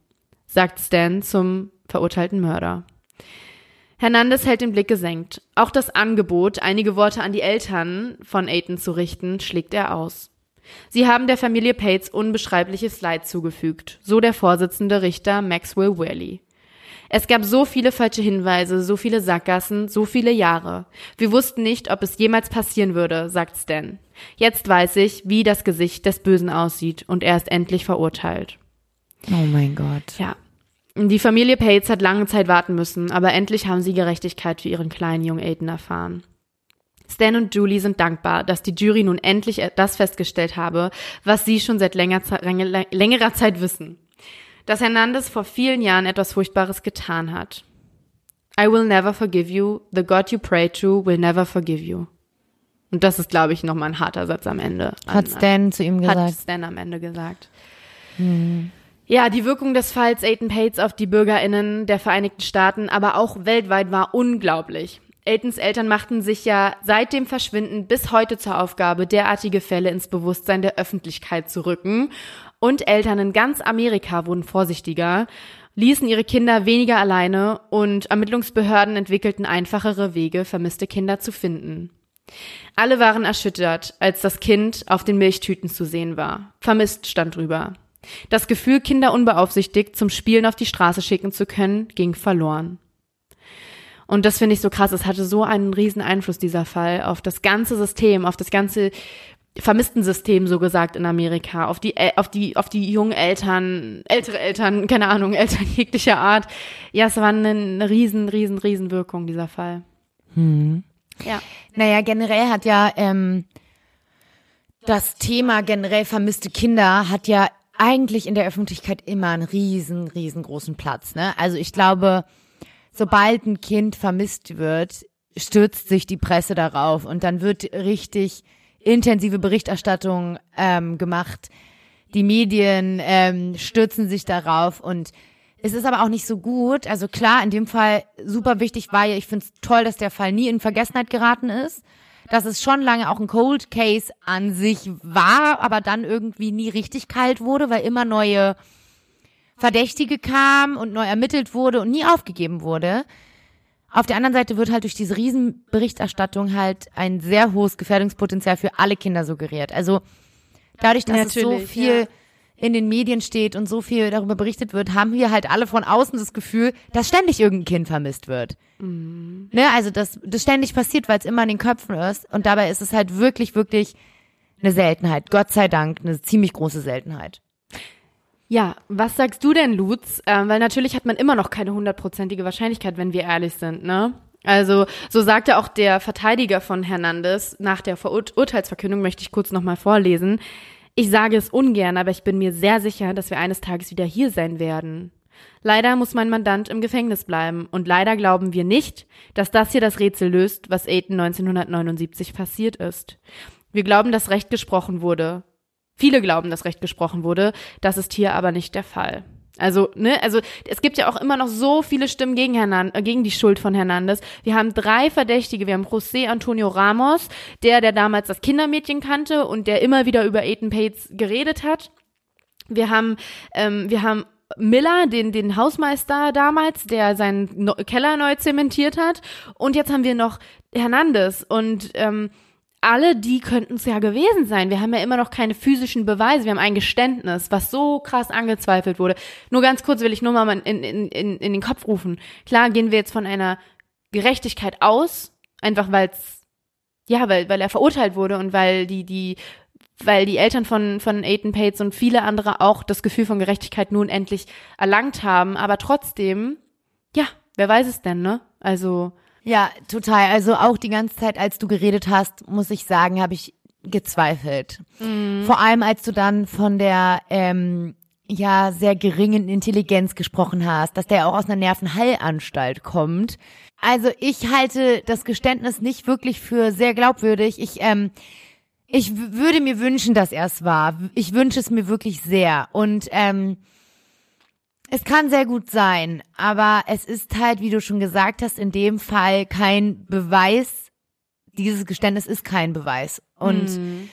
sagt Stan zum verurteilten Mörder. Hernandez hält den Blick gesenkt. Auch das Angebot, einige Worte an die Eltern von Aiton zu richten, schlägt er aus. Sie haben der Familie Pates unbeschreibliches Leid zugefügt, so der Vorsitzende Richter Maxwell Whaley. Es gab so viele falsche Hinweise, so viele Sackgassen, so viele Jahre. Wir wussten nicht, ob es jemals passieren würde, sagt Stan. Jetzt weiß ich, wie das Gesicht des Bösen aussieht und er ist endlich verurteilt. Oh mein Gott. Ja, die Familie Pates hat lange Zeit warten müssen, aber endlich haben sie Gerechtigkeit für ihren kleinen jungen Aiden erfahren. Stan und Julie sind dankbar, dass die Jury nun endlich das festgestellt habe, was sie schon seit länger, längerer Zeit wissen. Dass Hernandez vor vielen Jahren etwas Furchtbares getan hat. I will never forgive you. The God you pray to will never forgive you. Und das ist, glaube ich, nochmal ein harter Satz am Ende. Hat Stan zu ihm gesagt. Hat Stan am Ende gesagt. Hm. Ja, die Wirkung des Falls Aiton Pates auf die BürgerInnen der Vereinigten Staaten, aber auch weltweit war unglaublich. Aitons Eltern machten sich ja seit dem Verschwinden bis heute zur Aufgabe, derartige Fälle ins Bewusstsein der Öffentlichkeit zu rücken. Und Eltern in ganz Amerika wurden vorsichtiger, ließen ihre Kinder weniger alleine und Ermittlungsbehörden entwickelten einfachere Wege, vermisste Kinder zu finden. Alle waren erschüttert, als das Kind auf den Milchtüten zu sehen war. Vermisst stand drüber. Das Gefühl, Kinder unbeaufsichtigt zum Spielen auf die Straße schicken zu können, ging verloren. Und das finde ich so krass. Es hatte so einen riesen Einfluss, dieser Fall, auf das ganze System, auf das ganze Vermisstensystem, so gesagt, in Amerika, auf die, auf die, auf die jungen Eltern, ältere Eltern, keine Ahnung, Eltern jeglicher Art. Ja, es war eine, eine riesen, riesen, riesen Wirkung, dieser Fall. Hm. Ja. Naja, generell hat ja, ähm, das Thema generell vermisste Kinder hat ja eigentlich in der Öffentlichkeit immer einen riesen, riesengroßen Platz. Ne? Also ich glaube, sobald ein Kind vermisst wird, stürzt sich die Presse darauf und dann wird richtig intensive Berichterstattung ähm, gemacht. Die Medien ähm, stürzen sich darauf und es ist aber auch nicht so gut. Also klar, in dem Fall super wichtig war ja, ich finde es toll, dass der Fall nie in Vergessenheit geraten ist dass es schon lange auch ein Cold Case an sich war, aber dann irgendwie nie richtig kalt wurde, weil immer neue Verdächtige kamen und neu ermittelt wurde und nie aufgegeben wurde. Auf der anderen Seite wird halt durch diese Riesenberichterstattung halt ein sehr hohes Gefährdungspotenzial für alle Kinder suggeriert. Also dadurch, dass Natürlich, es so viel ja in den Medien steht und so viel darüber berichtet wird, haben wir halt alle von außen das Gefühl, dass ständig irgendein Kind vermisst wird. Mhm. Ne, also das, das ständig passiert, weil es immer in den Köpfen ist. Und dabei ist es halt wirklich, wirklich eine Seltenheit. Gott sei Dank, eine ziemlich große Seltenheit. Ja, was sagst du denn, Lutz? Ähm, weil natürlich hat man immer noch keine hundertprozentige Wahrscheinlichkeit, wenn wir ehrlich sind, ne? Also, so sagte auch der Verteidiger von Hernandez nach der Verurteilsverkündung, möchte ich kurz nochmal vorlesen. Ich sage es ungern, aber ich bin mir sehr sicher, dass wir eines Tages wieder hier sein werden. Leider muss mein Mandant im Gefängnis bleiben und leider glauben wir nicht, dass das hier das Rätsel löst, was Aiden 1979 passiert ist. Wir glauben, dass Recht gesprochen wurde. viele glauben, dass Recht gesprochen wurde. Das ist hier aber nicht der Fall. Also, ne, also es gibt ja auch immer noch so viele Stimmen gegen, Hernan äh, gegen die Schuld von Hernandez. Wir haben drei Verdächtige. Wir haben José Antonio Ramos, der, der damals das Kindermädchen kannte und der immer wieder über Ethan Pates geredet hat. Wir haben, ähm, wir haben Miller, den, den Hausmeister damals, der seinen Keller neu zementiert hat. Und jetzt haben wir noch Hernandez. Und ähm, alle die könnten es ja gewesen sein. Wir haben ja immer noch keine physischen Beweise. Wir haben ein Geständnis, was so krass angezweifelt wurde. Nur ganz kurz will ich nur mal in, in, in, in den Kopf rufen. Klar gehen wir jetzt von einer Gerechtigkeit aus, einfach weil es, ja, weil, weil er verurteilt wurde und weil die, die, weil die Eltern von, von Aiden Pates und viele andere auch das Gefühl von Gerechtigkeit nun endlich erlangt haben. Aber trotzdem, ja, wer weiß es denn, ne? Also, ja, total. Also auch die ganze Zeit, als du geredet hast, muss ich sagen, habe ich gezweifelt. Mhm. Vor allem, als du dann von der ähm, ja sehr geringen Intelligenz gesprochen hast, dass der auch aus einer Nervenheilanstalt kommt. Also ich halte das Geständnis nicht wirklich für sehr glaubwürdig. Ich ähm, ich würde mir wünschen, dass er es war. Ich wünsche es mir wirklich sehr. Und ähm, es kann sehr gut sein, aber es ist halt, wie du schon gesagt hast, in dem Fall kein Beweis. Dieses Geständnis ist kein Beweis. Und mhm.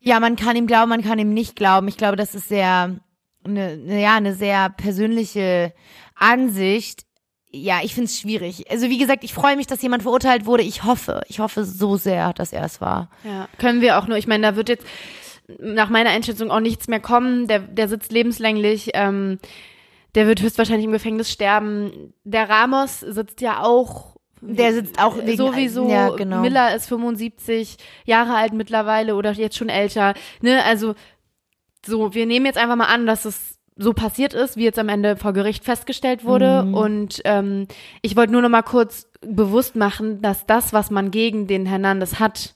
ja, man kann ihm glauben, man kann ihm nicht glauben. Ich glaube, das ist sehr, eine, ja, eine sehr persönliche Ansicht. Ja, ich finde es schwierig. Also wie gesagt, ich freue mich, dass jemand verurteilt wurde. Ich hoffe, ich hoffe so sehr, dass er es war. Ja, können wir auch nur. Ich meine, da wird jetzt nach meiner Einschätzung auch nichts mehr kommen. Der, der sitzt lebenslänglich. Ähm, der wird höchstwahrscheinlich im Gefängnis sterben. Der Ramos sitzt ja auch der sitzt auch wegen, sowieso. Ja, genau. Miller ist 75 Jahre alt mittlerweile oder jetzt schon älter. Ne, also so, wir nehmen jetzt einfach mal an, dass es so passiert ist, wie jetzt am Ende vor Gericht festgestellt wurde. Mhm. Und ähm, ich wollte nur noch mal kurz bewusst machen, dass das, was man gegen den Hernandez hat,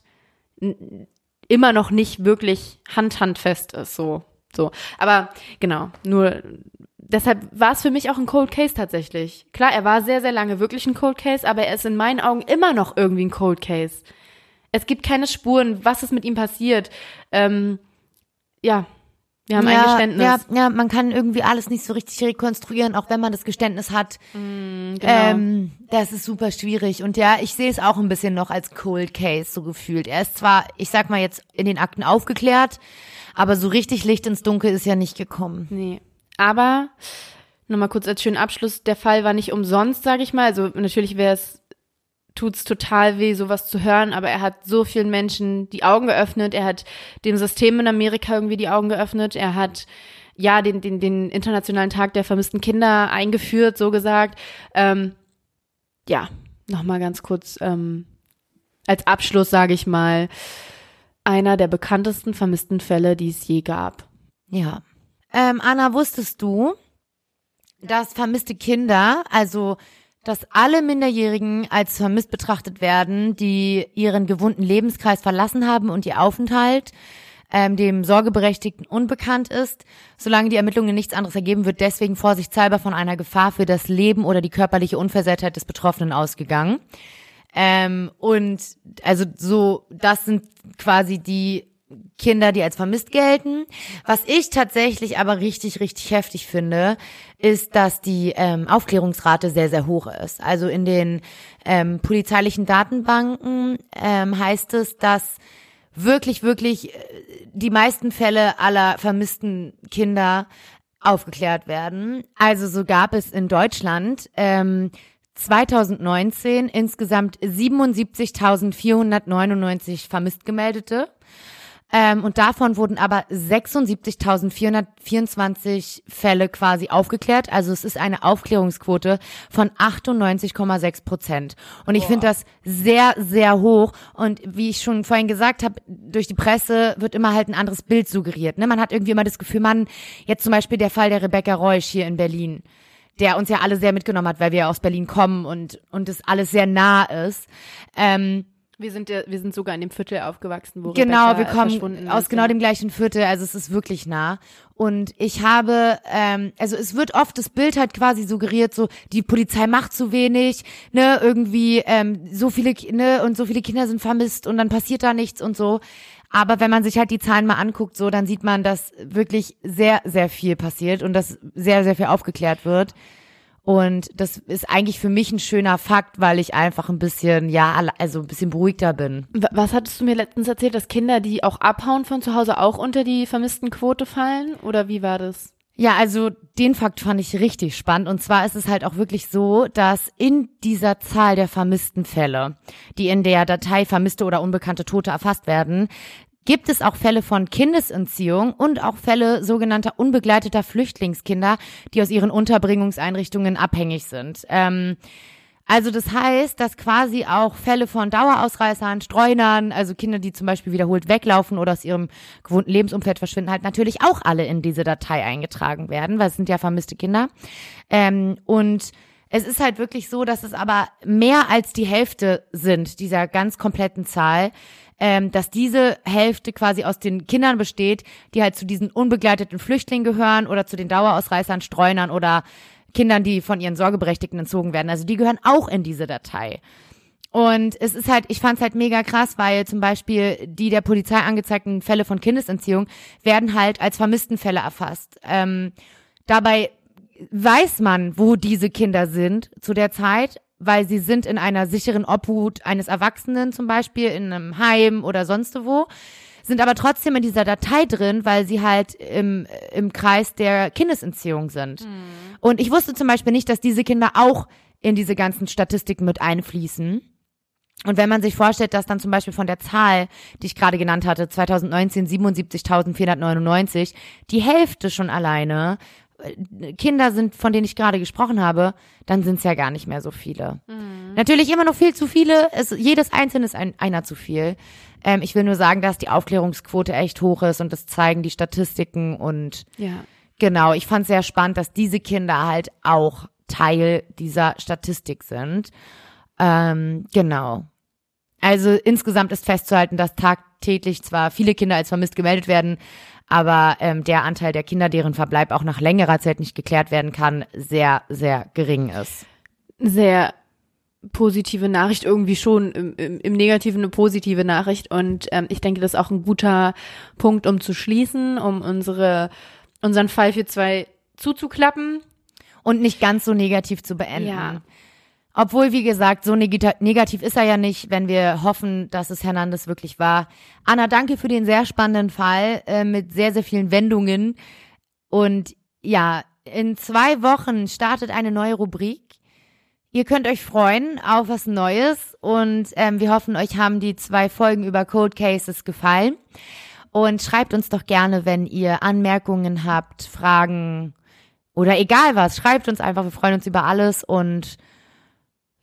immer noch nicht wirklich handhandfest ist. So, so. Aber genau, nur deshalb war es für mich auch ein Cold Case tatsächlich. Klar, er war sehr, sehr lange wirklich ein Cold Case, aber er ist in meinen Augen immer noch irgendwie ein Cold Case. Es gibt keine Spuren, was ist mit ihm passiert. Ähm, ja, wir haben ja, ein Geständnis. Ja, ja, man kann irgendwie alles nicht so richtig rekonstruieren, auch wenn man das Geständnis hat. Mm, genau. ähm, das ist super schwierig. Und ja, ich sehe es auch ein bisschen noch als Cold Case so gefühlt. Er ist zwar, ich sag mal jetzt, in den Akten aufgeklärt, aber so richtig Licht ins Dunkel ist ja nicht gekommen. Nee. Aber nochmal kurz als schönen Abschluss, der Fall war nicht umsonst, sage ich mal. Also natürlich wäre es tut's total weh, sowas zu hören, aber er hat so vielen Menschen die Augen geöffnet, er hat dem System in Amerika irgendwie die Augen geöffnet, er hat ja den, den, den internationalen Tag der vermissten Kinder eingeführt, so gesagt. Ähm, ja, nochmal ganz kurz ähm, als Abschluss sage ich mal, einer der bekanntesten vermissten Fälle, die es je gab. Ja, ähm, Anna, wusstest du, dass vermisste Kinder, also dass alle Minderjährigen als vermisst betrachtet werden, die ihren gewohnten Lebenskreis verlassen haben und ihr Aufenthalt ähm, dem Sorgeberechtigten unbekannt ist, solange die Ermittlungen nichts anderes ergeben, wird deswegen vorsichtshalber von einer Gefahr für das Leben oder die körperliche Unversehrtheit des Betroffenen ausgegangen. Ähm, und also so, das sind quasi die Kinder, die als vermisst gelten. Was ich tatsächlich aber richtig, richtig heftig finde, ist, dass die ähm, Aufklärungsrate sehr, sehr hoch ist. Also in den ähm, polizeilichen Datenbanken ähm, heißt es, dass wirklich, wirklich äh, die meisten Fälle aller vermissten Kinder aufgeklärt werden. Also so gab es in Deutschland ähm, 2019 insgesamt 77.499 vermisst gemeldete. Ähm, und davon wurden aber 76.424 Fälle quasi aufgeklärt. Also es ist eine Aufklärungsquote von 98,6 Prozent. Und ich finde das sehr, sehr hoch. Und wie ich schon vorhin gesagt habe, durch die Presse wird immer halt ein anderes Bild suggeriert. Ne? Man hat irgendwie immer das Gefühl, man, jetzt zum Beispiel der Fall der Rebecca Reusch hier in Berlin der uns ja alle sehr mitgenommen hat, weil wir ja aus Berlin kommen und und es alles sehr nah ist. Ähm, wir sind ja, wir sind sogar in dem Viertel aufgewachsen, wo genau, Rebecca wir kommen aus genau dem gleichen Viertel, also es ist wirklich nah. Und ich habe, ähm, also es wird oft das Bild halt quasi suggeriert, so die Polizei macht zu wenig, ne, irgendwie ähm, so viele, ne, und so viele Kinder sind vermisst und dann passiert da nichts und so. Aber wenn man sich halt die Zahlen mal anguckt, so, dann sieht man, dass wirklich sehr, sehr viel passiert und dass sehr, sehr viel aufgeklärt wird. Und das ist eigentlich für mich ein schöner Fakt, weil ich einfach ein bisschen, ja, also ein bisschen beruhigter bin. Was hattest du mir letztens erzählt, dass Kinder, die auch abhauen von zu Hause, auch unter die vermissten Quote fallen? Oder wie war das? Ja, also den Fakt fand ich richtig spannend. Und zwar ist es halt auch wirklich so, dass in dieser Zahl der vermissten Fälle, die in der Datei vermisste oder unbekannte Tote erfasst werden, gibt es auch Fälle von Kindesentziehung und auch Fälle sogenannter unbegleiteter Flüchtlingskinder, die aus ihren Unterbringungseinrichtungen abhängig sind. Ähm, also das heißt, dass quasi auch Fälle von Dauerausreißern, Streunern, also Kinder, die zum Beispiel wiederholt weglaufen oder aus ihrem gewohnten Lebensumfeld verschwinden, halt natürlich auch alle in diese Datei eingetragen werden, weil es sind ja vermisste Kinder. Ähm, und es ist halt wirklich so, dass es aber mehr als die Hälfte sind dieser ganz kompletten Zahl, ähm, dass diese Hälfte quasi aus den Kindern besteht, die halt zu diesen unbegleiteten Flüchtlingen gehören oder zu den Dauerausreißern, Streunern oder Kindern, die von ihren Sorgeberechtigten entzogen werden. Also die gehören auch in diese Datei. Und es ist halt, ich fand es halt mega krass, weil zum Beispiel die der Polizei angezeigten Fälle von Kindesentziehung werden halt als Vermisstenfälle erfasst. Ähm, dabei weiß man, wo diese Kinder sind zu der Zeit, weil sie sind in einer sicheren Obhut eines Erwachsenen zum Beispiel, in einem Heim oder sonst wo, sind aber trotzdem in dieser Datei drin, weil sie halt im, im Kreis der Kindesentziehung sind. Mhm. Und ich wusste zum Beispiel nicht, dass diese Kinder auch in diese ganzen Statistiken mit einfließen. Und wenn man sich vorstellt, dass dann zum Beispiel von der Zahl, die ich gerade genannt hatte, 2019 77.499, die Hälfte schon alleine Kinder sind, von denen ich gerade gesprochen habe, dann sind es ja gar nicht mehr so viele. Mhm. Natürlich immer noch viel zu viele. Es, jedes einzelne ist ein, einer zu viel. Ähm, ich will nur sagen, dass die Aufklärungsquote echt hoch ist und das zeigen die Statistiken und ja. genau. Ich fand sehr spannend, dass diese Kinder halt auch Teil dieser Statistik sind. Ähm, genau. Also insgesamt ist festzuhalten, dass tagtäglich zwar viele Kinder als vermisst gemeldet werden, aber ähm, der Anteil der Kinder, deren Verbleib auch nach längerer Zeit nicht geklärt werden kann, sehr, sehr gering ist. Sehr positive Nachricht irgendwie schon im, im, im Negativen eine positive Nachricht und ähm, ich denke, das ist auch ein guter Punkt, um zu schließen, um unsere unseren Fall für zwei zuzuklappen und nicht ganz so negativ zu beenden. Ja. Obwohl, wie gesagt, so negativ ist er ja nicht, wenn wir hoffen, dass es Hernandez wirklich war. Anna, danke für den sehr spannenden Fall äh, mit sehr, sehr vielen Wendungen. Und ja, in zwei Wochen startet eine neue Rubrik. Ihr könnt euch freuen auf was Neues und ähm, wir hoffen, euch haben die zwei Folgen über Cold Cases gefallen. Und schreibt uns doch gerne, wenn ihr Anmerkungen habt, Fragen oder egal was. Schreibt uns einfach, wir freuen uns über alles und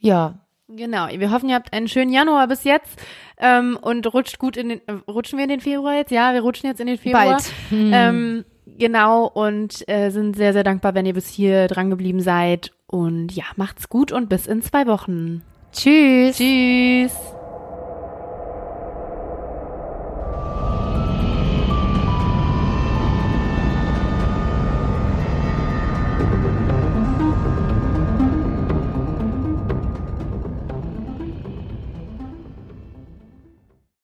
ja. Genau. Wir hoffen, ihr habt einen schönen Januar bis jetzt ähm, und rutscht gut in den. Äh, rutschen wir in den Februar jetzt? Ja, wir rutschen jetzt in den Februar. Bald. Hm. Ähm, genau und äh, sind sehr, sehr dankbar, wenn ihr bis hier dran geblieben seid. Und ja, macht's gut und bis in zwei Wochen. Tschüss. Tschüss.